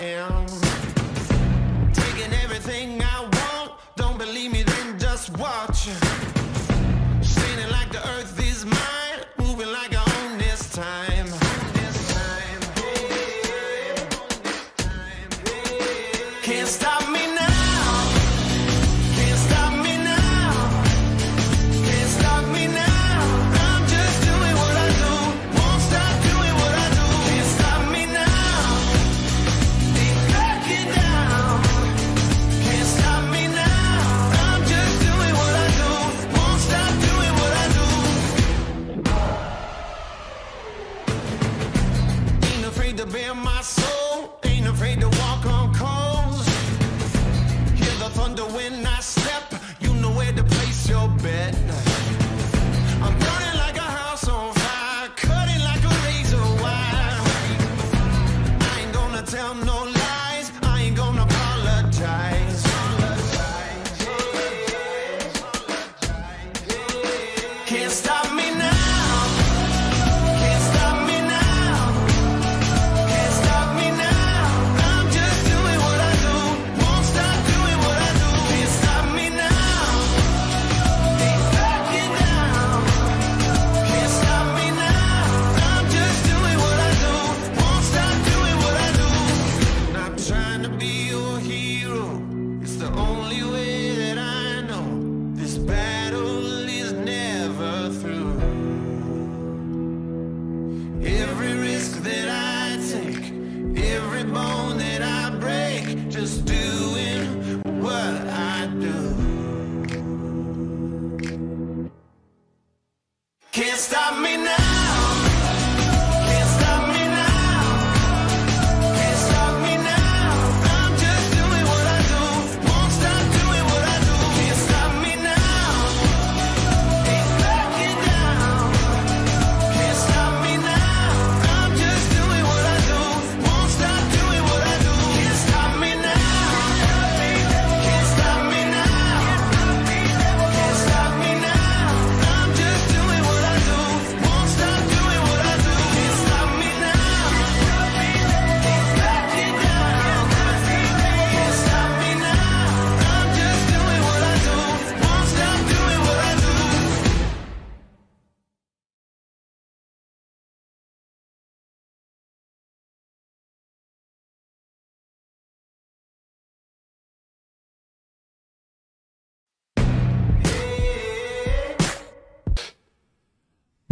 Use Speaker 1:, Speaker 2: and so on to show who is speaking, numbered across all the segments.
Speaker 1: am. Taking everything I want. Don't believe me, then just watch.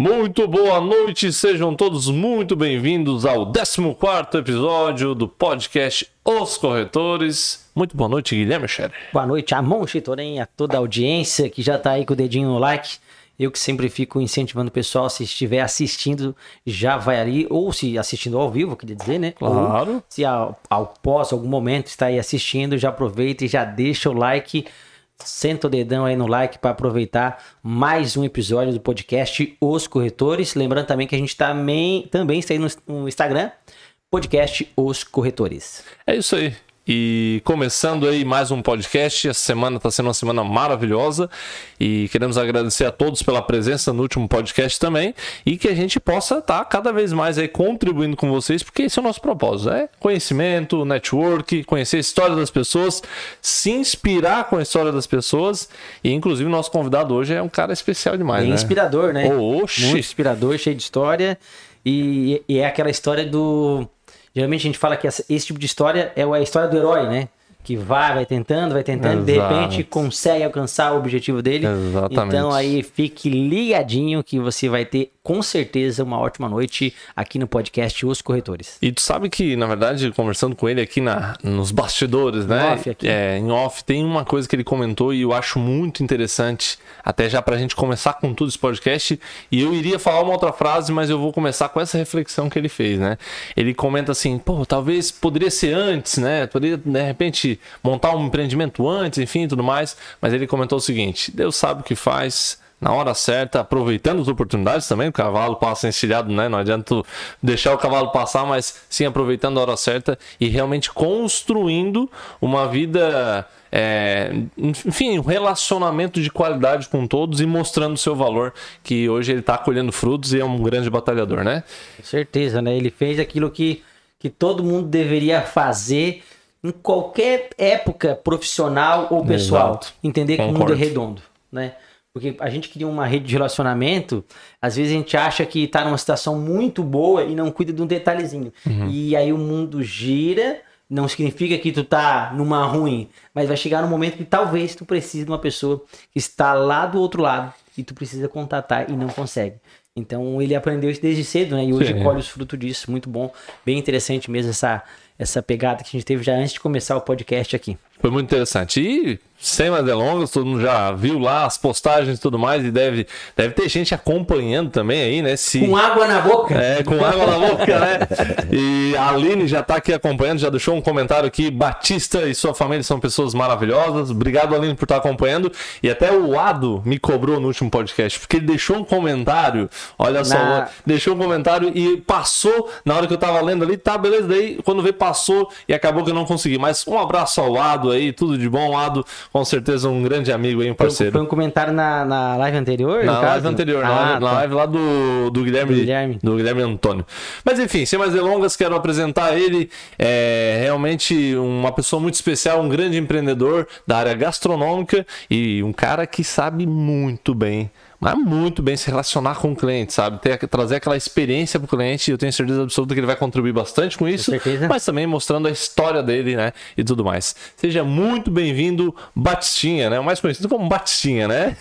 Speaker 2: Muito boa noite, sejam todos muito bem-vindos ao 14 episódio do podcast Os Corretores. Muito boa noite, Guilherme Scherer.
Speaker 3: Boa noite, Amon Chitorém, a toda a audiência que já está aí com o dedinho no like. Eu que sempre fico incentivando o pessoal, se estiver assistindo, já vai ali, ou se assistindo ao vivo, queria dizer, né?
Speaker 2: Claro.
Speaker 3: Ou, se ao, pós, algum momento, está aí assistindo, já aproveita e já deixa o like senta o dedão aí no like para aproveitar mais um episódio do podcast Os Corretores. Lembrando também que a gente também, também está aí no, no Instagram, podcast Os Corretores.
Speaker 2: É isso aí. E começando aí mais um podcast, essa semana está sendo uma semana maravilhosa e queremos agradecer a todos pela presença no último podcast também e que a gente possa estar cada vez mais aí contribuindo com vocês, porque esse é o nosso propósito, é conhecimento, network, conhecer a história das pessoas, se inspirar com a história das pessoas e inclusive o nosso convidado hoje é um cara especial demais, né?
Speaker 3: inspirador, né?
Speaker 2: Oxi.
Speaker 3: Muito inspirador, cheio de história. E, e é aquela história do. Geralmente a gente fala que esse tipo de história é a história do herói, né? Que vai, vai tentando, vai tentando, de
Speaker 2: Exato.
Speaker 3: repente consegue alcançar o objetivo dele.
Speaker 2: Exatamente.
Speaker 3: Então aí fique ligadinho que você vai ter com certeza uma ótima noite aqui no podcast Os Corretores.
Speaker 2: E tu sabe que, na verdade, conversando com ele aqui na, nos bastidores, né?
Speaker 3: off aqui.
Speaker 2: É, em off, tem uma coisa que ele comentou e eu acho muito interessante, até já pra gente começar com tudo esse podcast. E eu iria falar uma outra frase, mas eu vou começar com essa reflexão que ele fez, né? Ele comenta assim, pô, talvez poderia ser antes, né? Poderia, de repente, montar um empreendimento antes, enfim, tudo mais. Mas ele comentou o seguinte: Deus sabe o que faz na hora certa, aproveitando as oportunidades também, o cavalo passa encilhado, né? Não adianta tu deixar o cavalo passar, mas sim aproveitando a hora certa e realmente construindo uma vida, é, enfim, um relacionamento de qualidade com todos e mostrando o seu valor, que hoje ele está colhendo frutos e é um grande batalhador, né?
Speaker 3: Com certeza, né? Ele fez aquilo que, que todo mundo deveria fazer em qualquer época profissional ou pessoal.
Speaker 2: Exato.
Speaker 3: Entender que o mundo
Speaker 2: Concordo.
Speaker 3: é redondo, né? Porque a gente cria uma rede de relacionamento, às vezes a gente acha que tá numa situação muito boa e não cuida de um detalhezinho.
Speaker 2: Uhum.
Speaker 3: E aí o mundo gira, não significa que tu tá numa ruim, mas vai chegar um momento que talvez tu precise de uma pessoa que está lá do outro lado e tu precisa contatar e não consegue. Então ele aprendeu isso desde cedo, né? E hoje
Speaker 2: Sim.
Speaker 3: colhe os frutos disso. Muito bom. Bem interessante mesmo essa, essa pegada que a gente teve já antes de começar o podcast aqui.
Speaker 2: Foi muito interessante. E, sem mais delongas, todo mundo já viu lá as postagens e tudo mais, e deve, deve ter gente acompanhando também aí, né? Se...
Speaker 3: Com água na boca.
Speaker 2: É, com água na boca, né? E a Aline já tá aqui acompanhando, já deixou um comentário aqui. Batista e sua família são pessoas maravilhosas. Obrigado, Aline, por estar acompanhando. E até o Ado me cobrou no último podcast, porque ele deixou um comentário. Olha só,
Speaker 3: Na-
Speaker 2: deixou um comentário e passou na hora que eu tava lendo ali. Tá, beleza. Daí, quando veio, passou e acabou que eu não consegui. Mas um abraço ao Ado aí, tudo de bom, Ado. Com certeza um grande amigo aí, um parceiro.
Speaker 3: foi um comentário na, na live anterior?
Speaker 2: Na
Speaker 3: caso?
Speaker 2: live anterior, na,
Speaker 3: Ah,
Speaker 2: live, na
Speaker 3: tá.
Speaker 2: live lá do, do, Guilherme,
Speaker 3: Do Guilherme.
Speaker 2: do Guilherme Antônio. Mas enfim, sem mais delongas, quero apresentar ele. É realmente uma pessoa muito especial, um grande empreendedor da área gastronômica e um cara que sabe muito bem. Mas muito bem se relacionar com o cliente, sabe? Ter, trazer aquela experiência pro cliente. Eu tenho certeza absoluta que ele vai contribuir bastante com isso.
Speaker 3: certeza.
Speaker 2: Mas também mostrando a história dele, né? E tudo mais. Seja muito bem-vindo, Batistinha, né? O mais conhecido como Batistinha, né?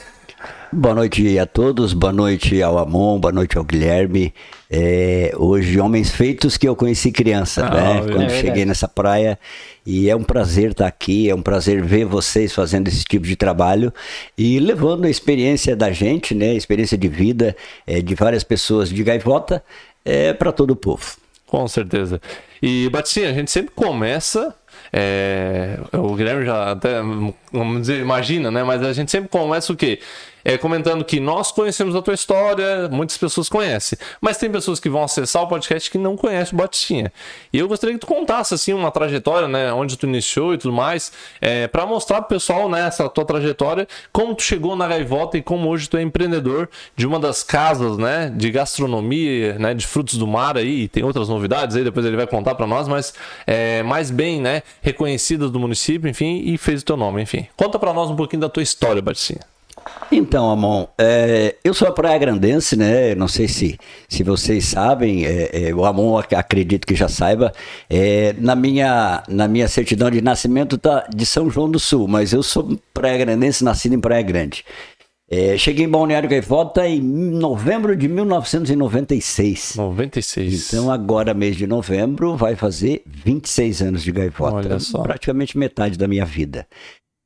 Speaker 4: Boa noite a todos, boa noite ao Amon, boa noite ao Guilherme. É, hoje, homens feitos que eu conheci criança,
Speaker 2: Ah,
Speaker 4: né?
Speaker 2: é
Speaker 4: Quando
Speaker 3: verdade.
Speaker 4: cheguei nessa praia. E é um prazer estar aqui, é um prazer ver vocês fazendo esse tipo de trabalho e levando a experiência da gente, né? A experiência de vida é, de várias pessoas de gaivota é, para todo o povo.
Speaker 2: Com certeza. E, Batistinha, a gente sempre começa. é, o Guilherme já até, vamos dizer, imagina, né? Mas a gente sempre começa o quê? É, comentando que nós conhecemos a tua história, muitas pessoas conhecem, mas tem pessoas que vão acessar o podcast que não conhecem o Batistinha. E eu gostaria que tu contasse assim uma trajetória, né, onde tu iniciou e tudo mais, é, para mostrar pro pessoal né, essa tua trajetória, como tu chegou na Gaivota e como hoje tu é empreendedor de uma das casas, né, de gastronomia, né, de frutos do mar aí, tem outras novidades aí, depois ele vai contar para nós, mas é, mais bem, né, reconhecidas do município, enfim, e fez o teu nome, enfim. Conta para nós um pouquinho da tua história, Batistinha.
Speaker 4: Então, Amon, é, eu sou a Praia Grandense, né? Não sei se, se vocês sabem, é, é, o Amon ac- acredito que já saiba. É, na, minha, na minha certidão de nascimento tá de São João do Sul, mas eu sou Praia Grandense, nascido em Praia Grande. É, cheguei em Balneário Gaivota em novembro de 1996.
Speaker 2: 96.
Speaker 4: Então, agora, mês de novembro, vai fazer 26 anos de gaivota.
Speaker 2: Olha só.
Speaker 4: Praticamente metade da minha vida.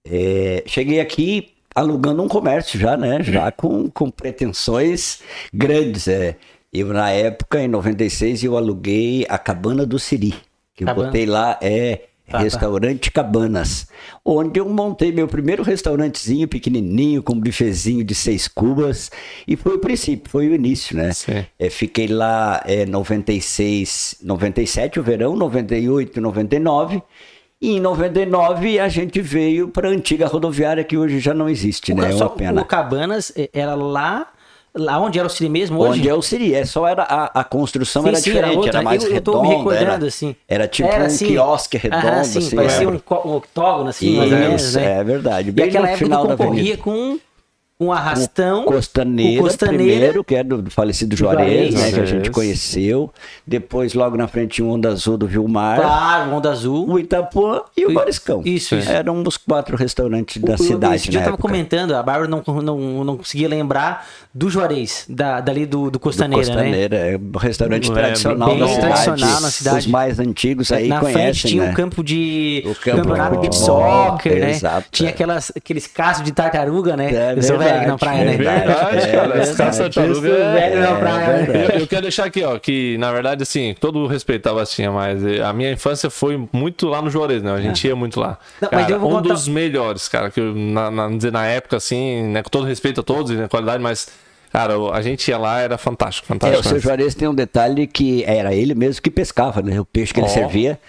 Speaker 4: É, cheguei aqui alugando um comércio já, né? Já com, com pretensões grandes. É. Eu, na época, em 96, eu aluguei a Cabana do Siri. Que eu
Speaker 3: Cabana.
Speaker 4: botei lá, é,
Speaker 3: tá.
Speaker 4: Restaurante Cabanas, onde eu montei meu primeiro restaurantezinho pequenininho, com um bifezinho de seis cubas, e foi o princípio, foi o início, né? É, fiquei lá é, 96, 97 o verão, 98, 99, e em 99 a gente veio para a antiga rodoviária que hoje já não existe, né? É
Speaker 3: Só
Speaker 4: uma pena.
Speaker 3: O Cabanas eh, era lá, lá onde era o Cine mesmo hoje?
Speaker 4: Onde é o Siri, é só era a, a construção
Speaker 3: Sim,
Speaker 4: era
Speaker 3: sim,
Speaker 4: diferente, era,
Speaker 3: outra.
Speaker 4: mais
Speaker 3: eu, eu tô
Speaker 4: redonda,
Speaker 3: me recordando,
Speaker 4: era,
Speaker 3: assim.
Speaker 4: era tipo
Speaker 3: Era
Speaker 4: um
Speaker 3: assim.
Speaker 4: quiosque redondo,
Speaker 3: Aham, sim,
Speaker 4: assim,
Speaker 3: parecia
Speaker 4: é.
Speaker 3: um, um octógono, assim, mais ou menos,
Speaker 4: Isso,
Speaker 3: né?
Speaker 4: é verdade.
Speaker 3: E
Speaker 4: Bem
Speaker 3: aquela
Speaker 4: no
Speaker 3: época
Speaker 4: final
Speaker 3: tu
Speaker 4: da
Speaker 3: concorria com um arrastão,
Speaker 4: Costaneira,
Speaker 3: o Costaneira,
Speaker 4: primeiro, que é do falecido Juarez,
Speaker 3: Juarez.
Speaker 4: né, que a gente conheceu. Depois, logo na frente, um Onda Azul do Vilmar,
Speaker 3: claro, Onda Azul.
Speaker 4: o Itapuã e o Mariscão.
Speaker 3: isso, isso.
Speaker 4: Eram os quatro restaurantes da
Speaker 3: O-
Speaker 4: cidade
Speaker 3: Esse dia eu tava
Speaker 4: época.
Speaker 3: comentando, a Bárbara não, não, não conseguia lembrar do Juarez, da, dali do, do
Speaker 4: Do
Speaker 3: Costaneira, né?
Speaker 4: Costaneira, é um restaurante
Speaker 2: É,
Speaker 4: tradicional
Speaker 3: bem
Speaker 4: da cidade.
Speaker 3: tradicional na cidade.
Speaker 4: Os mais antigos aí
Speaker 3: na frente
Speaker 4: conhecem,
Speaker 3: tinha
Speaker 4: né?
Speaker 3: um campo de
Speaker 4: O campo
Speaker 3: campeonato de soccer, né?
Speaker 4: exato,
Speaker 3: tinha
Speaker 4: é.
Speaker 3: aquelas, aqueles casos de tartaruga, né?
Speaker 4: É
Speaker 3: velho na praia,
Speaker 2: É
Speaker 3: né?
Speaker 4: É verdade.
Speaker 2: Tartaruga é-
Speaker 3: velho na
Speaker 4: é
Speaker 3: praia. né?
Speaker 2: Eu, quero deixar aqui, ó, que na verdade, assim, todo o respeito à Bastinha, mas eh, a minha infância foi muito lá no Juarez, né? A gente ia muito lá. Cara, um dos melhores, cara, que eu, na, na, época, assim, né, com todo respeito a todos e na qualidade, mas, cara, a gente ia lá, era fantástico,
Speaker 4: É,
Speaker 2: fantástico.
Speaker 4: o seu. Juarez tem um detalhe que era ele mesmo que pescava, né? O peixe que ele
Speaker 2: Ó.
Speaker 4: servia,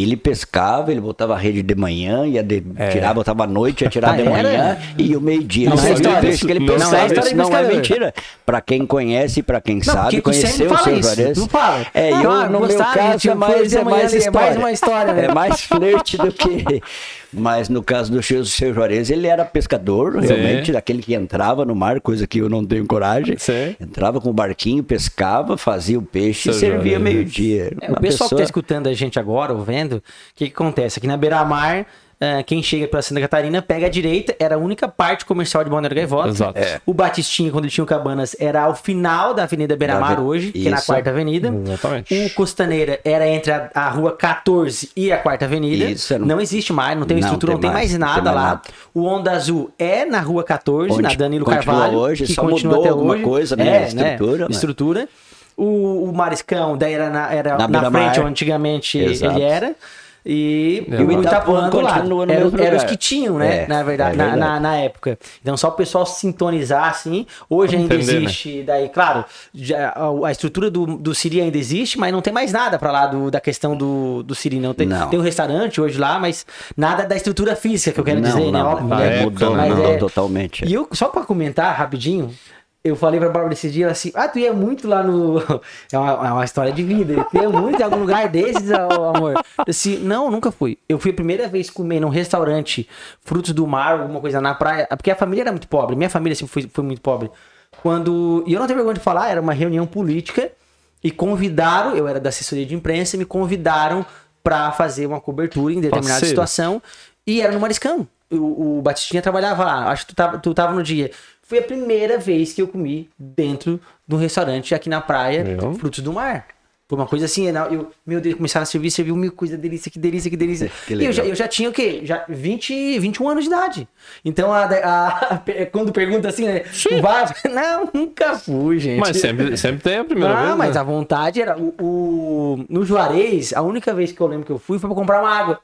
Speaker 4: ele pescava, ele botava a rede de manhã, ia de,
Speaker 2: É.
Speaker 4: tirar, botava à noite, ia tirar
Speaker 3: Ah,
Speaker 4: de
Speaker 3: era?
Speaker 4: manhã e o meio-dia.
Speaker 3: Não
Speaker 4: Ele
Speaker 3: é
Speaker 4: servia o
Speaker 3: história,
Speaker 4: peixe que ele
Speaker 2: não é
Speaker 4: pescava.
Speaker 3: história de
Speaker 4: Isso não é mentira. Pra quem conhece e pra quem
Speaker 3: Não,
Speaker 4: sabe, conheceu o seu Juarez.
Speaker 3: tu fala.
Speaker 4: É,
Speaker 3: Ah,
Speaker 4: eu, no meu caso, é mais,
Speaker 3: flerte de
Speaker 4: é mais
Speaker 3: é
Speaker 4: história.
Speaker 3: mais uma história, né?
Speaker 4: É mais flerte do que... Mas no caso do seu, seu Juarez, ele era pescador,
Speaker 2: Sim.
Speaker 4: realmente, daquele que entrava no mar, coisa que eu não tenho coragem.
Speaker 2: Sim.
Speaker 4: Entrava com o barquinho, pescava, fazia o peixe e
Speaker 2: Seu
Speaker 4: servia
Speaker 2: Juarez.
Speaker 4: meio-dia.
Speaker 3: É, o pessoal que
Speaker 4: pessoa-
Speaker 3: tá escutando a gente agora, ou vendo, o que, que acontece? Aqui na Beira-Mar, ah, quem chega pela Santa Catarina pega a direita, era a única parte comercial de Balneário Gaivota.
Speaker 2: Exato.
Speaker 4: É.
Speaker 3: O Batistinha, quando ele tinha o Cabanas, era ao final da Avenida Beira-Mar hoje, que é na
Speaker 4: Isso.
Speaker 3: Quarta Avenida.
Speaker 2: Exatamente.
Speaker 3: O Costaneira era entre a, a Rua 14 e a Quarta Avenida.
Speaker 4: Isso, um-
Speaker 3: Não existe mais, não tem
Speaker 4: Não
Speaker 3: estrutura,
Speaker 4: tem
Speaker 3: não tem mais,
Speaker 4: mais, não
Speaker 3: nada
Speaker 4: tem mais
Speaker 3: lá.
Speaker 4: nada.
Speaker 3: O Onda Azul é na Rua 14,
Speaker 4: Onde
Speaker 3: na Danilo Carvalho.
Speaker 4: hoje,
Speaker 3: que
Speaker 4: só
Speaker 3: continua
Speaker 4: mudou
Speaker 3: até
Speaker 4: alguma
Speaker 3: hoje.
Speaker 4: coisa, né,
Speaker 3: É,
Speaker 4: a estrutura, mas-
Speaker 3: Estrutura. O, o Mariscão, daí era na, era
Speaker 4: Na
Speaker 3: na, frente onde antigamente
Speaker 4: Exato.
Speaker 3: ele era. E,
Speaker 2: É,
Speaker 3: e o
Speaker 2: mas-
Speaker 3: Itapuã
Speaker 4: continua no
Speaker 3: Era,
Speaker 4: mesmo
Speaker 3: era os que tinham, né?
Speaker 4: É,
Speaker 3: na verdade,
Speaker 4: é
Speaker 3: na,
Speaker 4: verdade.
Speaker 3: na, na época. Então, só o pessoal sintonizar assim. Hoje ainda
Speaker 2: Entender, né?
Speaker 3: existe. Daí, claro, já, a, estrutura do, do Siri ainda existe, mas não tem mais nada pra lá do, da questão do, do Siri. Não tem,
Speaker 4: Não.
Speaker 3: tem um restaurante hoje lá, mas nada da estrutura física que eu quero
Speaker 4: Não,
Speaker 3: dizer, né?
Speaker 4: não,
Speaker 3: Óbvio,
Speaker 2: na
Speaker 3: né?
Speaker 2: época,
Speaker 4: mudou,
Speaker 2: né?
Speaker 4: mudou
Speaker 3: é-
Speaker 4: totalmente.
Speaker 3: E eu, só pra comentar rapidinho, eu falei pra Bárbara esse dia assim: Ah, tu ia muito lá no. É uma, é uma história de vida. Tu ia muito em algum lugar desses, amor. Eu disse: Não, nunca fui. Eu fui a primeira vez comer num restaurante frutos do mar, alguma coisa na praia, porque a família era muito pobre. Minha família sempre foi, foi muito pobre. Quando. E eu não tenho vergonha de falar, era uma reunião política e convidaram, eu era da assessoria de imprensa, me convidaram pra fazer uma cobertura em determinada
Speaker 2: Parceiro.
Speaker 3: situação e era no Mariscão. O, o Batistinha trabalhava lá, acho que tu tava, tu tava no dia. Foi a primeira vez que eu comi dentro de um restaurante aqui na praia,
Speaker 2: Meu.
Speaker 3: frutos do mar. Foi uma coisa assim, né? eu, meu Deus, começaram a servir, serviu mil coisa, delícia, que delícia, que delícia.
Speaker 4: Que
Speaker 3: eu já, eu já tinha o quê? Já 20, 21 anos de idade. Então, a, a- a- quando pergunta assim, né? Vai, não, nunca fui, gente.
Speaker 2: Mas sempre, sempre tem a primeira
Speaker 3: Ah,
Speaker 2: vez.
Speaker 3: mas
Speaker 2: né?
Speaker 3: a vontade era. O, o- no Juarez, a única vez que eu lembro que eu fui foi pra comprar uma água.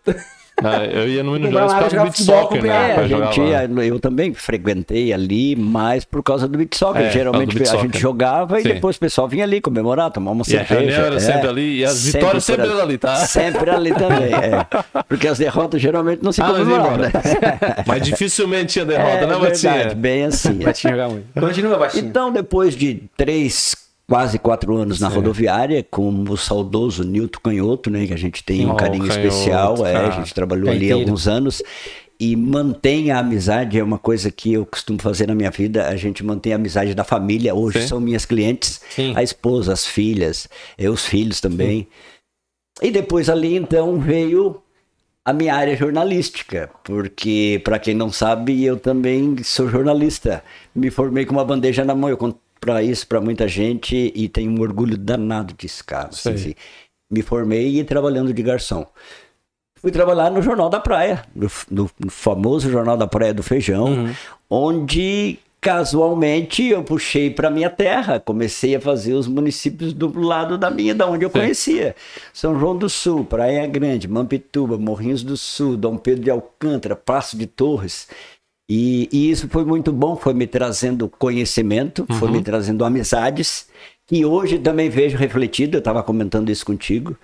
Speaker 2: Ah, eu ia no Gerais
Speaker 3: uma
Speaker 2: por causa do
Speaker 3: jogar
Speaker 2: beat
Speaker 3: futebol,
Speaker 2: soccer, né?
Speaker 3: É,
Speaker 4: gente, eu também frequentei ali mais por causa do beat soccer.
Speaker 2: É,
Speaker 4: Geralmente
Speaker 2: beat
Speaker 4: a gente
Speaker 2: soccer.
Speaker 4: jogava e
Speaker 2: Sim.
Speaker 4: depois o pessoal vinha ali comemorar, tomar uma
Speaker 2: E a
Speaker 4: cerveja.
Speaker 2: reunião era
Speaker 4: é.
Speaker 2: sempre ali, e as vitórias
Speaker 4: por
Speaker 2: sempre ali, tá?
Speaker 4: Sempre ali também, é. Porque as derrotas geralmente não se
Speaker 2: Ah, mas
Speaker 4: comemoravam,
Speaker 2: embora.
Speaker 4: né?
Speaker 2: Mas dificilmente tinha derrota,
Speaker 4: é,
Speaker 2: né,
Speaker 4: verdade,
Speaker 2: Batinha?
Speaker 4: bem assim.
Speaker 3: jogar muito. Continua, baixinho.
Speaker 4: Então, depois de três, quase quatro anos na rodoviária, com o saudoso Nilton Canhoto, né? Que a gente tem um
Speaker 2: Oh,
Speaker 4: carinho
Speaker 2: Canhoto,
Speaker 4: especial. É, a gente trabalhou ali há
Speaker 3: Gaiteiro.
Speaker 4: alguns anos. E mantém a amizade, é uma coisa que eu costumo fazer na minha vida. A gente mantém a amizade da família. Hoje
Speaker 2: Sim.
Speaker 4: são minhas clientes,
Speaker 3: Sim.
Speaker 4: a esposa, as filhas, eu, os filhos também. E depois ali, então, veio a minha área jornalística, porque, para quem não sabe, eu também sou jornalista. Me formei com uma bandeja na mão, eu para isso para muita gente e tenho um orgulho danado disso, cara.
Speaker 2: Sei.
Speaker 4: Assim, me formei e trabalhando de garçom. Fui trabalhar no Jornal da Praia, no, no- no famoso Jornal da Praia do Feijão, onde casualmente eu puxei para minha terra, comecei a fazer os municípios do lado da minha, da onde eu
Speaker 2: Sim.
Speaker 4: conhecia. São João do Sul, Praia Grande, Mampituba, Morrinhos do Sul, Dom Pedro de Alcântara, Passo de Torres. E, e isso foi muito bom, foi me trazendo conhecimento, foi me trazendo amizades, que hoje também vejo refletido, eu estava comentando isso contigo.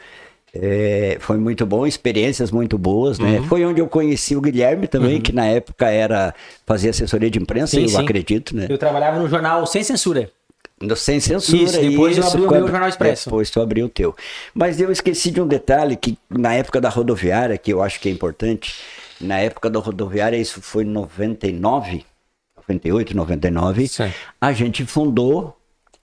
Speaker 4: É, foi muito bom, experiências muito boas, né?
Speaker 3: Uhum.
Speaker 4: Foi onde eu conheci o Guilherme também, que na época era fazia assessoria de imprensa,
Speaker 3: Sim,
Speaker 4: eu
Speaker 3: sim.
Speaker 4: acredito, né?
Speaker 3: Eu trabalhava no jornal Sem Censura.
Speaker 4: No Sem Censura.
Speaker 3: Isso, depois eu abri o meu Jornal Expresso.
Speaker 4: Depois tu abriu o teu. Mas eu esqueci de um detalhe que na época da rodoviária, que eu acho que é importante, na época da rodoviária, isso foi em 99, 98, 99,
Speaker 2: Sim.
Speaker 4: a gente fundou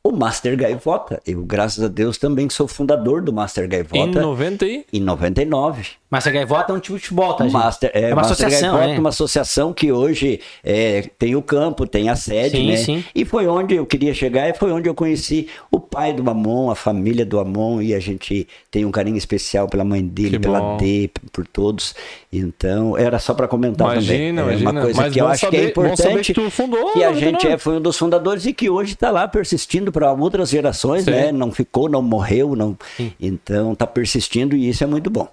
Speaker 4: o Master Gaivota. Eu, graças a Deus, também sou fundador do Master
Speaker 2: Em
Speaker 4: Gaivota.
Speaker 2: 90 e...
Speaker 4: Em 99.
Speaker 3: Master Gaivota é um time de futebol, tá,
Speaker 4: O
Speaker 3: gente?
Speaker 4: Master, é,
Speaker 3: uma
Speaker 4: Master
Speaker 3: associação,
Speaker 4: Gaivota,
Speaker 3: né?
Speaker 4: uma associação que hoje é, tem o campo, tem a sede,
Speaker 3: Sim,
Speaker 4: né?
Speaker 3: sim.
Speaker 4: E foi onde eu queria chegar e foi onde eu conheci o pai do Amon, a família do Amon, e a gente tem um carinho especial pela mãe dele,
Speaker 2: Que
Speaker 4: pela
Speaker 2: bom.
Speaker 4: D, por todos. Então, era só para comentar também.
Speaker 2: Imagina,
Speaker 4: É
Speaker 2: imagina.
Speaker 4: uma coisa
Speaker 2: Mas
Speaker 4: que eu
Speaker 2: bom
Speaker 4: acho que é
Speaker 2: saber- saber
Speaker 4: importante.
Speaker 2: que tu fundou
Speaker 4: que a
Speaker 2: 99.
Speaker 4: gente é, foi um dos fundadores e que hoje está lá persistindo para outras gerações,
Speaker 2: Sim.
Speaker 4: né? Não ficou, não morreu, não. Então, está persistindo e isso é muito bom.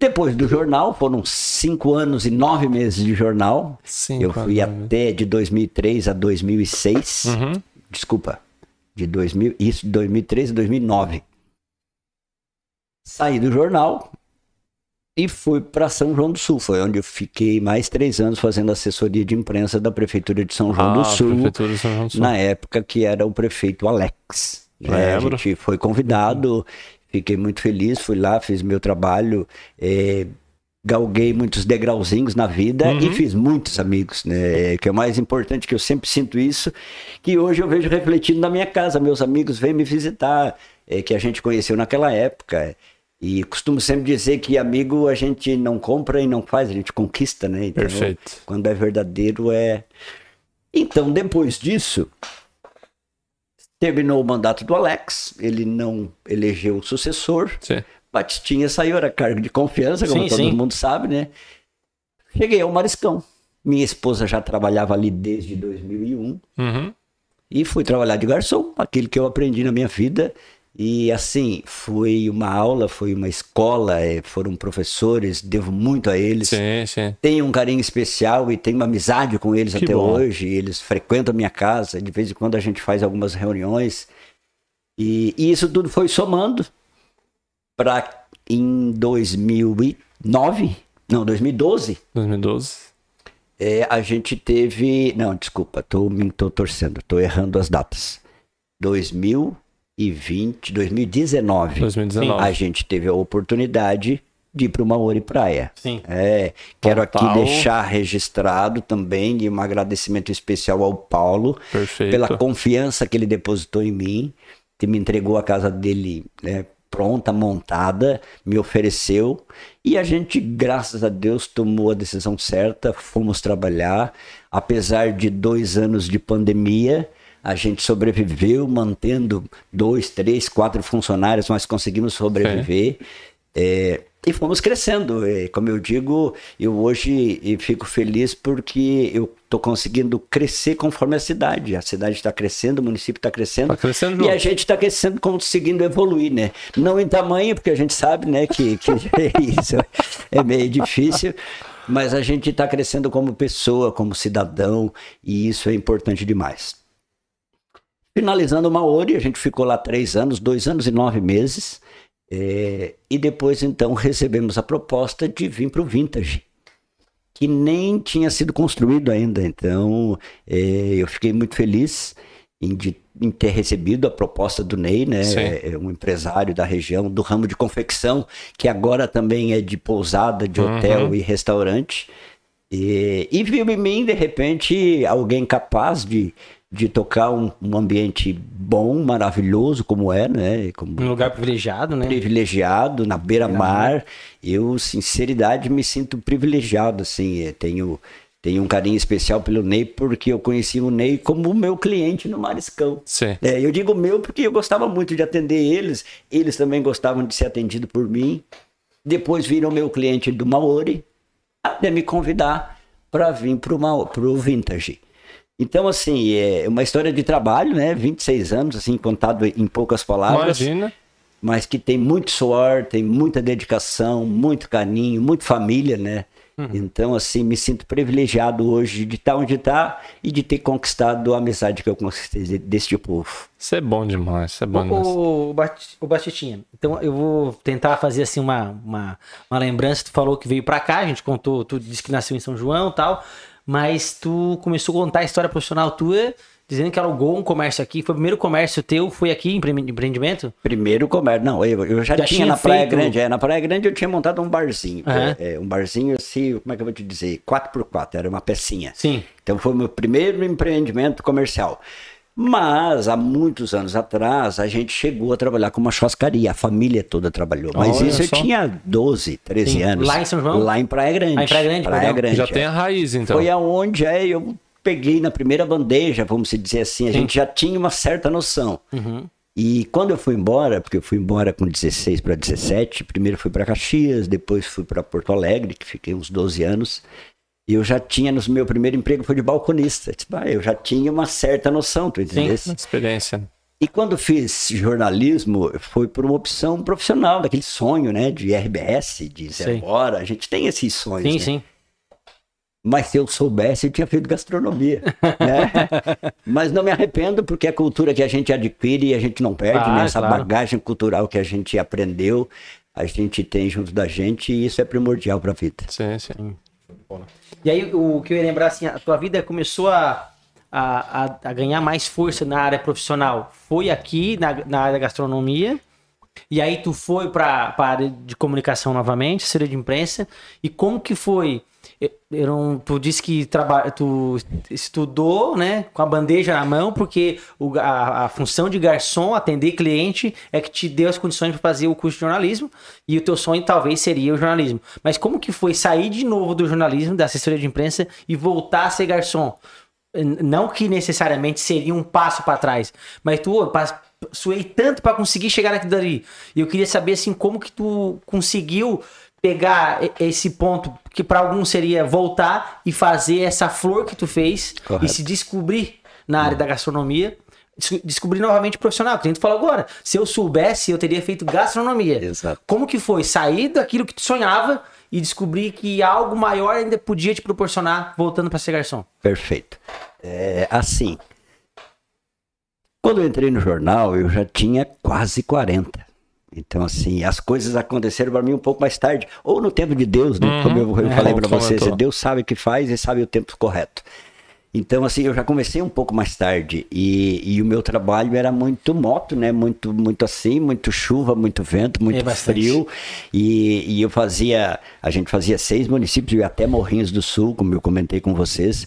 Speaker 4: Depois do jornal, foram cinco anos e nove meses de jornal.
Speaker 2: Cinco
Speaker 4: eu fui
Speaker 2: anos.
Speaker 4: até de 2003 a 2006.
Speaker 2: Uhum.
Speaker 4: Desculpa, de 2000, isso de 2003 a 2009. Saí do jornal e fui para São João do Sul. Foi onde eu fiquei mais três anos fazendo assessoria de imprensa da Prefeitura de São João
Speaker 2: Ah,
Speaker 4: do Sul
Speaker 2: Prefeitura de São João do Sul.
Speaker 4: na época que era o prefeito Alex. né? A gente foi convidado, fiquei muito feliz, fui lá, fiz meu trabalho, eh, galguei muitos degrauzinhos na vida
Speaker 2: Uhum.
Speaker 4: e fiz muitos amigos, né? Que é o mais importante, que eu sempre sinto isso, que hoje eu vejo refletido na minha casa. Meus amigos vêm me visitar, eh, que a gente conheceu naquela época. E costumo sempre dizer que amigo a gente não compra e não faz, a gente conquista, né? Então,
Speaker 2: Perfeito.
Speaker 4: Quando é verdadeiro é. Então, depois disso, terminou o mandato do Alex, ele não elegeu o sucessor.
Speaker 2: Sim.
Speaker 4: Batistinha saiu, era cargo de confiança, como
Speaker 3: Sim,
Speaker 4: todo
Speaker 3: sim.
Speaker 4: mundo sabe, né? Cheguei ao Mariscão. Minha esposa já trabalhava ali desde 2001
Speaker 2: Uhum.
Speaker 4: e fui trabalhar de garçom, aquilo que eu aprendi na minha vida. E assim, foi uma aula, foi uma escola, eh, foram professores, devo muito a eles.
Speaker 2: Sim, sim.
Speaker 4: Tenho um carinho especial e tenho uma amizade com eles
Speaker 2: Que
Speaker 4: até
Speaker 2: bom.
Speaker 4: hoje. Eles frequentam a minha casa, de vez em quando a gente faz algumas reuniões. E, e isso tudo foi somando para em 2009, não, 2012,
Speaker 2: 2012.
Speaker 4: é, a gente teve. Não, desculpa, tô, me- tô torcendo, tô errando as datas. 2020, 2019,
Speaker 2: 2019.
Speaker 4: a gente teve a oportunidade de ir para uma Maori Praia.
Speaker 3: Sim.
Speaker 4: É, quero
Speaker 2: Total.
Speaker 4: aqui deixar registrado também e um agradecimento especial ao Paulo
Speaker 2: Perfeito.
Speaker 4: pela confiança que ele depositou em mim, que me entregou a casa dele né, pronta, montada, me ofereceu e a gente, graças a Deus, tomou a decisão certa, fomos trabalhar, apesar de dois anos de pandemia. A gente sobreviveu mantendo dois, três, quatro funcionários, mas conseguimos sobreviver. É, e fomos crescendo. É, como eu digo, eu hoje eu fico feliz porque eu estou conseguindo crescer conforme a cidade. A cidade está crescendo, o município está crescendo.
Speaker 2: Tá crescendo
Speaker 4: E a gente está crescendo, conseguindo evoluir, né? Não em tamanho, porque a gente sabe, né, que, que isso é meio difícil. Mas a gente está crescendo como pessoa, como cidadão, e isso é importante demais. Finalizando o Maori, a gente ficou lá três anos, dois anos e nove meses. é, e depois, então, recebemos a proposta de vir para o Vintage, que nem tinha sido construído ainda. Então, é, eu fiquei muito feliz em, de- em ter recebido a proposta do Ney, né? É, é um empresário da região, do ramo de confecção, que agora também é de pousada, de hotel
Speaker 2: Uhum.
Speaker 4: e restaurante. E, e viu em mim, de repente, alguém capaz de, de tocar um, um ambiente bom, maravilhoso, como é, né? Como
Speaker 3: Um lugar privilegiado, né?
Speaker 4: privilegiado, na beira-mar. Eu, sinceridade, me sinto privilegiado, assim. Tenho, tenho um carinho especial pelo Ney, porque eu conheci o Ney como meu cliente no Mariscão.
Speaker 2: Sim.
Speaker 4: É, eu digo meu porque eu gostava muito de atender eles, eles também gostavam de ser atendidos por mim. Depois viram meu cliente do Maori, até me convidar para vir para o Vintage. Então, assim, é uma história de trabalho, né? 26 anos, assim, contado em poucas palavras.
Speaker 2: Imagina.
Speaker 4: mas que tem muito suor, tem muita dedicação, muito carinho, muito família, né? Então, assim, me sinto privilegiado hoje de estar onde está e de ter conquistado a amizade que eu conquistei de- deste povo.
Speaker 2: Isso é bom demais. Isso é bom demais.
Speaker 3: O, o, Bati- o Batitinha, então eu vou tentar fazer assim uma, uma, uma lembrança. Tu falou que veio pra cá, a gente contou, tu disse que nasceu em São João e tal, mas tu começou a contar a história profissional tua, dizendo que alugou um comércio aqui. Foi o primeiro comércio teu, foi aqui, empre- empreendimento?
Speaker 4: Primeiro comércio, não, eu, eu já,
Speaker 3: Já
Speaker 4: tinha,
Speaker 3: tinha
Speaker 4: na Praia
Speaker 3: feito-
Speaker 4: Grande, é, na Praia Grande eu tinha montado um barzinho, é, é, um barzinho assim, como é que eu vou te dizer, 4x4, era uma pecinha.
Speaker 3: Sim.
Speaker 4: Então foi o meu primeiro empreendimento comercial. Mas há muitos anos atrás a gente chegou a trabalhar com uma churrascaria, a família toda trabalhou. Mas
Speaker 2: Olha
Speaker 4: isso
Speaker 2: só.
Speaker 4: eu tinha 12, 13
Speaker 3: Sim.
Speaker 4: anos.
Speaker 3: Lá em São João?
Speaker 4: Lá em Praia Grande.
Speaker 3: Ah, em Praia Grande, perdão.
Speaker 4: Grande.
Speaker 2: Já
Speaker 4: é.
Speaker 2: tem a raiz, então.
Speaker 4: Foi aonde é, eu peguei na primeira bandeja, vamos dizer assim, a gente já tinha uma certa noção.
Speaker 3: Uhum.
Speaker 4: E quando eu fui embora, porque eu fui embora com 16 para 17, primeiro fui para Caxias, depois fui para Porto Alegre, que fiquei uns 12 anos. E eu já tinha, no meu primeiro emprego foi de balconista. Tipo, ah, eu já tinha uma certa noção, tu entendeu?
Speaker 2: Experiência.
Speaker 4: E quando fiz jornalismo, foi por uma opção profissional, daquele sonho, né, de RBS, de zero
Speaker 3: Sim.
Speaker 4: hora. A gente tem esses sonhos,
Speaker 3: Sim,
Speaker 4: né?
Speaker 3: sim.
Speaker 4: Mas se eu soubesse, eu tinha feito gastronomia. né? Mas não me arrependo, porque é a cultura que a gente adquire e a gente não perde,
Speaker 3: Claro,
Speaker 4: né? Essa
Speaker 3: claro.
Speaker 4: bagagem cultural que a gente aprendeu, a gente tem junto da gente e isso é primordial para a vida.
Speaker 2: Sim, sim.
Speaker 3: E aí, o que eu ia lembrar, assim, a tua vida começou a, a, a, a ganhar mais força na área profissional. Foi aqui, na, na área da gastronomia, e aí tu foi para a área de comunicação novamente, assessoria de imprensa, e como que foi? Eu, não, tu disse que traba, tu estudou, né, com a bandeja na mão, porque o, a, a função de garçom, atender cliente, é que te deu as condições para fazer o curso de jornalismo, e o teu sonho talvez seria o jornalismo. Mas como que foi sair de novo do jornalismo, da assessoria de imprensa, e voltar a ser garçom? Não que necessariamente seria um passo para trás, mas tu suei tanto para conseguir chegar naquilo dali. E eu queria saber assim como que tu conseguiu pegar esse ponto que para alguns seria voltar e fazer essa flor que tu fez
Speaker 4: Correto.
Speaker 3: e se descobrir na área da gastronomia. des- Descobrir novamente profissional, que a gente falou agora. Se eu soubesse, eu teria feito gastronomia.
Speaker 4: Exato.
Speaker 3: Como que foi? Sair daquilo que tu sonhava e descobrir que algo maior ainda podia te proporcionar voltando para ser garçom.
Speaker 4: Perfeito. É, assim, quando eu entrei no jornal, eu já tinha quase 40. Então, assim, as coisas aconteceram para mim um pouco mais tarde. Ou no tempo de Deus, né? Como eu, eu
Speaker 2: É,
Speaker 4: falei para vocês. Deus sabe o que faz e sabe o tempo correto. Então, assim, eu já comecei um pouco mais tarde e, e o meu trabalho era muito moto, né? Muito, muito assim, muito chuva, muito vento, muito
Speaker 3: É
Speaker 4: frio. E, e eu fazia, a gente fazia seis municípios e até Morrinhos do Sul, como eu comentei com vocês.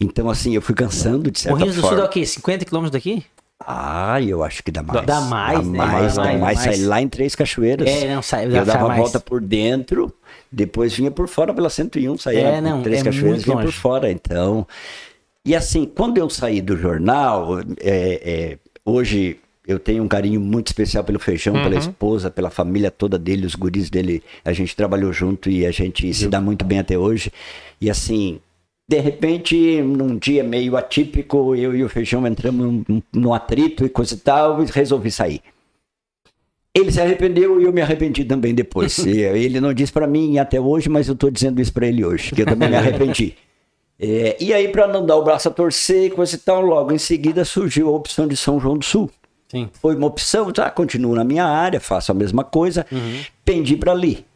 Speaker 4: Então, assim, eu fui cansando de certa
Speaker 3: Morrinhos do Sul
Speaker 4: forma.
Speaker 3: dá o quê? 50 quilômetros daqui?
Speaker 4: Ah, eu acho que dá mais.
Speaker 3: Dá mais, né?
Speaker 4: Dá mais,
Speaker 3: Dá mais,
Speaker 4: mais. Saí lá em Três Cachoeiras.
Speaker 3: É, não, sai-
Speaker 4: Eu
Speaker 3: sai
Speaker 4: dava a
Speaker 3: mais.
Speaker 4: volta por dentro, depois vinha por fora pela 101, saía
Speaker 3: É,
Speaker 4: por
Speaker 3: não,
Speaker 4: Três
Speaker 3: é
Speaker 4: Cachoeiras vinha por
Speaker 3: longe.
Speaker 4: fora. Então, e assim, quando eu saí do jornal, é, é, hoje eu tenho um carinho muito especial pelo Feijão,
Speaker 3: Uhum.
Speaker 4: pela esposa, pela família toda dele, os guris dele. A gente trabalhou junto e a gente se dá muito bem até hoje. E assim, de repente, num dia meio atípico, eu e o Feijão entramos num atrito e coisa e tal, e resolvi sair. Ele se arrependeu e eu me arrependi também depois. E ele não disse pra mim até hoje, mas eu tô dizendo isso pra ele hoje, que eu também me arrependi. É, e aí, pra não dar o braço a torcer, coisa e tal, logo em seguida surgiu a opção de São João do Sul.
Speaker 3: Sim.
Speaker 4: Foi uma opção, tá, continuo na minha área, faço a mesma coisa, pendi pra ali.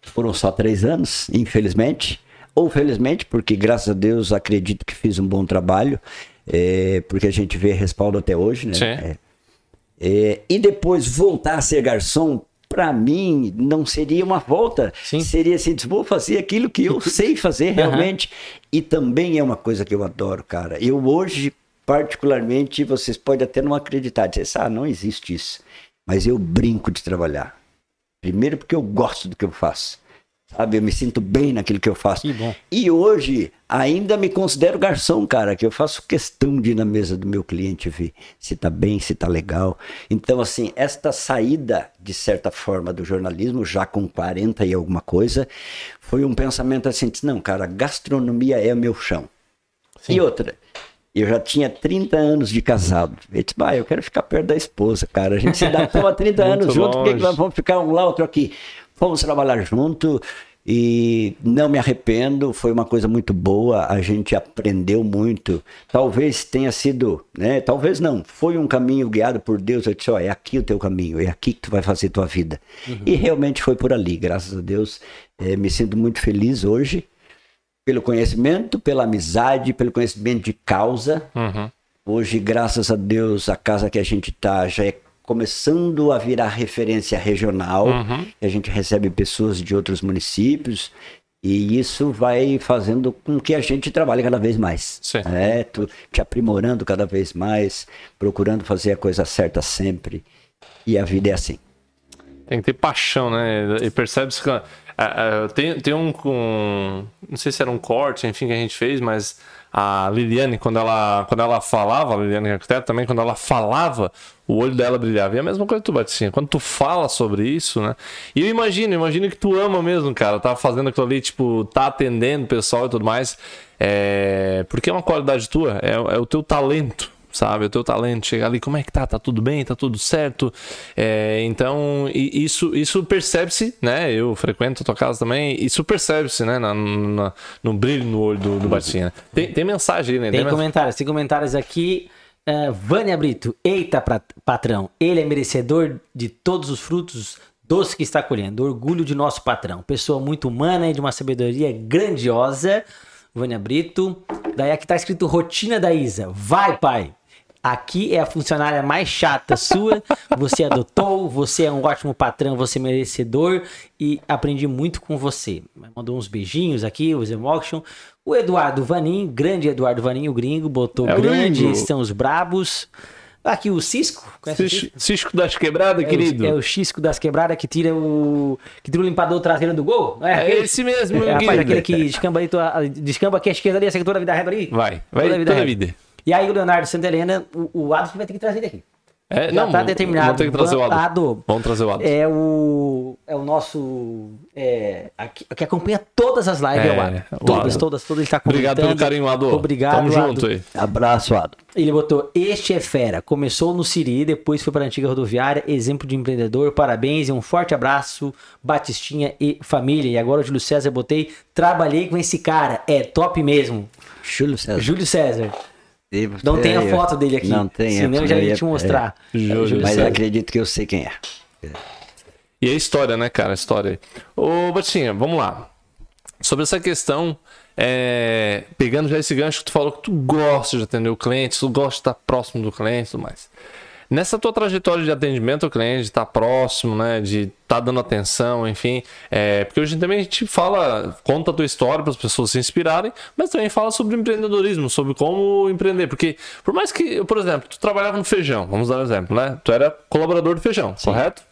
Speaker 4: Foram só três anos, infelizmente. Ou felizmente, porque graças a Deus acredito que fiz um bom trabalho, é, porque a gente vê respaldo até hoje, né?
Speaker 2: Sim.
Speaker 4: É, é, e depois voltar a ser garçom, pra mim, não seria uma volta.
Speaker 3: Sim.
Speaker 4: Seria assim, vou fazer aquilo que eu sei fazer realmente. E também é uma coisa que eu adoro, cara. Eu hoje, particularmente, vocês podem até não acreditar, dizer, ah, não existe isso. Mas eu brinco de trabalhar. Primeiro porque eu gosto do que eu faço. Sabe, eu me sinto bem naquilo que eu faço.
Speaker 3: Que bom.
Speaker 4: E hoje ainda me considero garçom, cara, que eu faço questão de ir na mesa do meu cliente ver se tá bem, se tá legal. Então, assim, esta saída, de certa forma, do jornalismo, já com 40 e alguma coisa, foi um pensamento assim, não, cara, gastronomia é o meu chão. E outra, Eu já tinha 30 anos de casado. Ele disse, bah, eu quero ficar perto da esposa, cara. A gente se dá há 30
Speaker 2: Muito
Speaker 4: anos junto, por que, que vamos ficar um lá, outro aqui? Fomos trabalhar junto e não me arrependo, foi uma coisa muito boa, a gente aprendeu muito. Talvez tenha sido, né? Talvez não, foi um caminho guiado por Deus. Eu disse, ó, é aqui o teu caminho, é aqui que tu vai fazer tua vida. E realmente foi por ali, graças a Deus. Eh, me sinto muito feliz hoje pelo conhecimento, pela amizade, pelo conhecimento de causa.
Speaker 2: Uhum.
Speaker 4: Hoje, graças a Deus, a casa que a gente está já é começando a virar referência regional.
Speaker 2: Uhum.
Speaker 4: A gente recebe pessoas de outros municípios e isso vai fazendo com que a gente trabalhe cada vez mais.
Speaker 2: Sim.
Speaker 4: né? Te aprimorando cada vez mais, procurando fazer a coisa certa sempre. E a vida é assim.
Speaker 2: Tem que ter paixão, né? E percebe-se que. ah, ah, tem, tem um, um- Não sei se era um corte, enfim, que a gente fez, mas a Liliane, quando ela, quando ela falava, a Liliane é arquiteta também, quando ela falava, o olho dela brilhava. E a mesma coisa que tu, Batistinha. Quando tu fala sobre isso, né? E eu imagino, imagino que tu ama mesmo, cara. Tá fazendo aquilo ali, tipo, tá atendendo o pessoal e tudo mais. É... Porque é uma qualidade tua, é, é o teu talento sabe? O teu talento, chegar ali, como é que tá? Tá tudo bem? Tá tudo certo? É, então, isso, isso percebe-se, né? Eu frequento a tua casa também, isso percebe-se, né? Na, na- no brilho no olho do, do Batinha. né? Tem, tem mensagem aí, né?
Speaker 3: Tem
Speaker 2: men-
Speaker 3: comentários, tem comentários aqui. É, Vânia Brito, eita pra- patrão, ele é merecedor de todos os frutos doces que está colhendo. Orgulho de nosso patrão. Pessoa muito humana e de uma sabedoria grandiosa. Vânia Brito. Daí aqui tá escrito rotina da Isa. Vai, pai! Aqui é a funcionária mais chata sua. Você adotou, você é um ótimo patrão, você é merecedor e aprendi muito com você. Mandou uns beijinhos aqui, os emotion. O Eduardo Vanin, grande Eduardo Vanin, o gringo, botou
Speaker 2: É o
Speaker 3: grande,
Speaker 2: gringo.
Speaker 3: são os brabos. Aqui o Cisco, o Cisco?
Speaker 2: Cisco das quebradas, querido.
Speaker 3: É o, é o Cisco das quebradas que tira o. que tira o limpador traseiro do gol?
Speaker 2: É
Speaker 3: aquele?
Speaker 2: esse mesmo,
Speaker 3: É, rapaz,
Speaker 2: querido.
Speaker 3: aquele que descamba ali, tua, descamba aqui a esquerda ali, a secretora da vida reta ali.
Speaker 2: Vai, vai
Speaker 3: Toda a vida
Speaker 2: toda a vida.
Speaker 3: E aí o Leonardo Santa Helena, o, o Adolfo vai ter que trazer ele aqui.
Speaker 2: É,
Speaker 3: Já
Speaker 2: não,
Speaker 3: tá determinado.
Speaker 2: Vamos ter que trazer o Ado.
Speaker 3: Ado.
Speaker 2: Vamos trazer o Ado.
Speaker 3: É o. É o nosso. É, aqui, que acompanha todas as lives, é,
Speaker 2: É,
Speaker 3: o Ado.
Speaker 2: o
Speaker 3: Todas, todas, todas. Ele tá.
Speaker 2: Obrigado pelo carinho, Ado.
Speaker 3: Obrigado,
Speaker 2: Tamo
Speaker 3: Ado.
Speaker 2: junto aí.
Speaker 4: Abraço, Ado.
Speaker 3: Ele botou: Este é fera. Começou no Siri, depois foi para a antiga rodoviária. Exemplo de empreendedor. Parabéns e um forte abraço, Batistinha e família. E agora o Júlio César botei: Trabalhei com esse cara. É top mesmo.
Speaker 4: Júlio César.
Speaker 3: Júlio César.
Speaker 4: Devo
Speaker 3: Não tem a foto dele aqui.
Speaker 4: Não tem.
Speaker 3: Senão eu já ia te mostrar.
Speaker 2: É. Júlio
Speaker 3: Júlio
Speaker 4: Mas acredito que eu sei quem é.
Speaker 2: E a história, né, cara? A história. Ô, Batinha, vamos lá. Sobre essa questão, é, pegando já esse gancho que tu falou que tu gosta de atender o cliente, tu gosta de estar próximo do cliente e tudo mais. Nessa tua trajetória de atendimento ao cliente, de estar próximo, né, de estar dando atenção, enfim, é, porque hoje também a gente fala, conta a tua história para as pessoas se inspirarem, mas também fala sobre empreendedorismo, sobre como empreender, porque por mais que, por exemplo, tu trabalhava no feijão, vamos dar um exemplo, né, tu era colaborador do feijão, correto?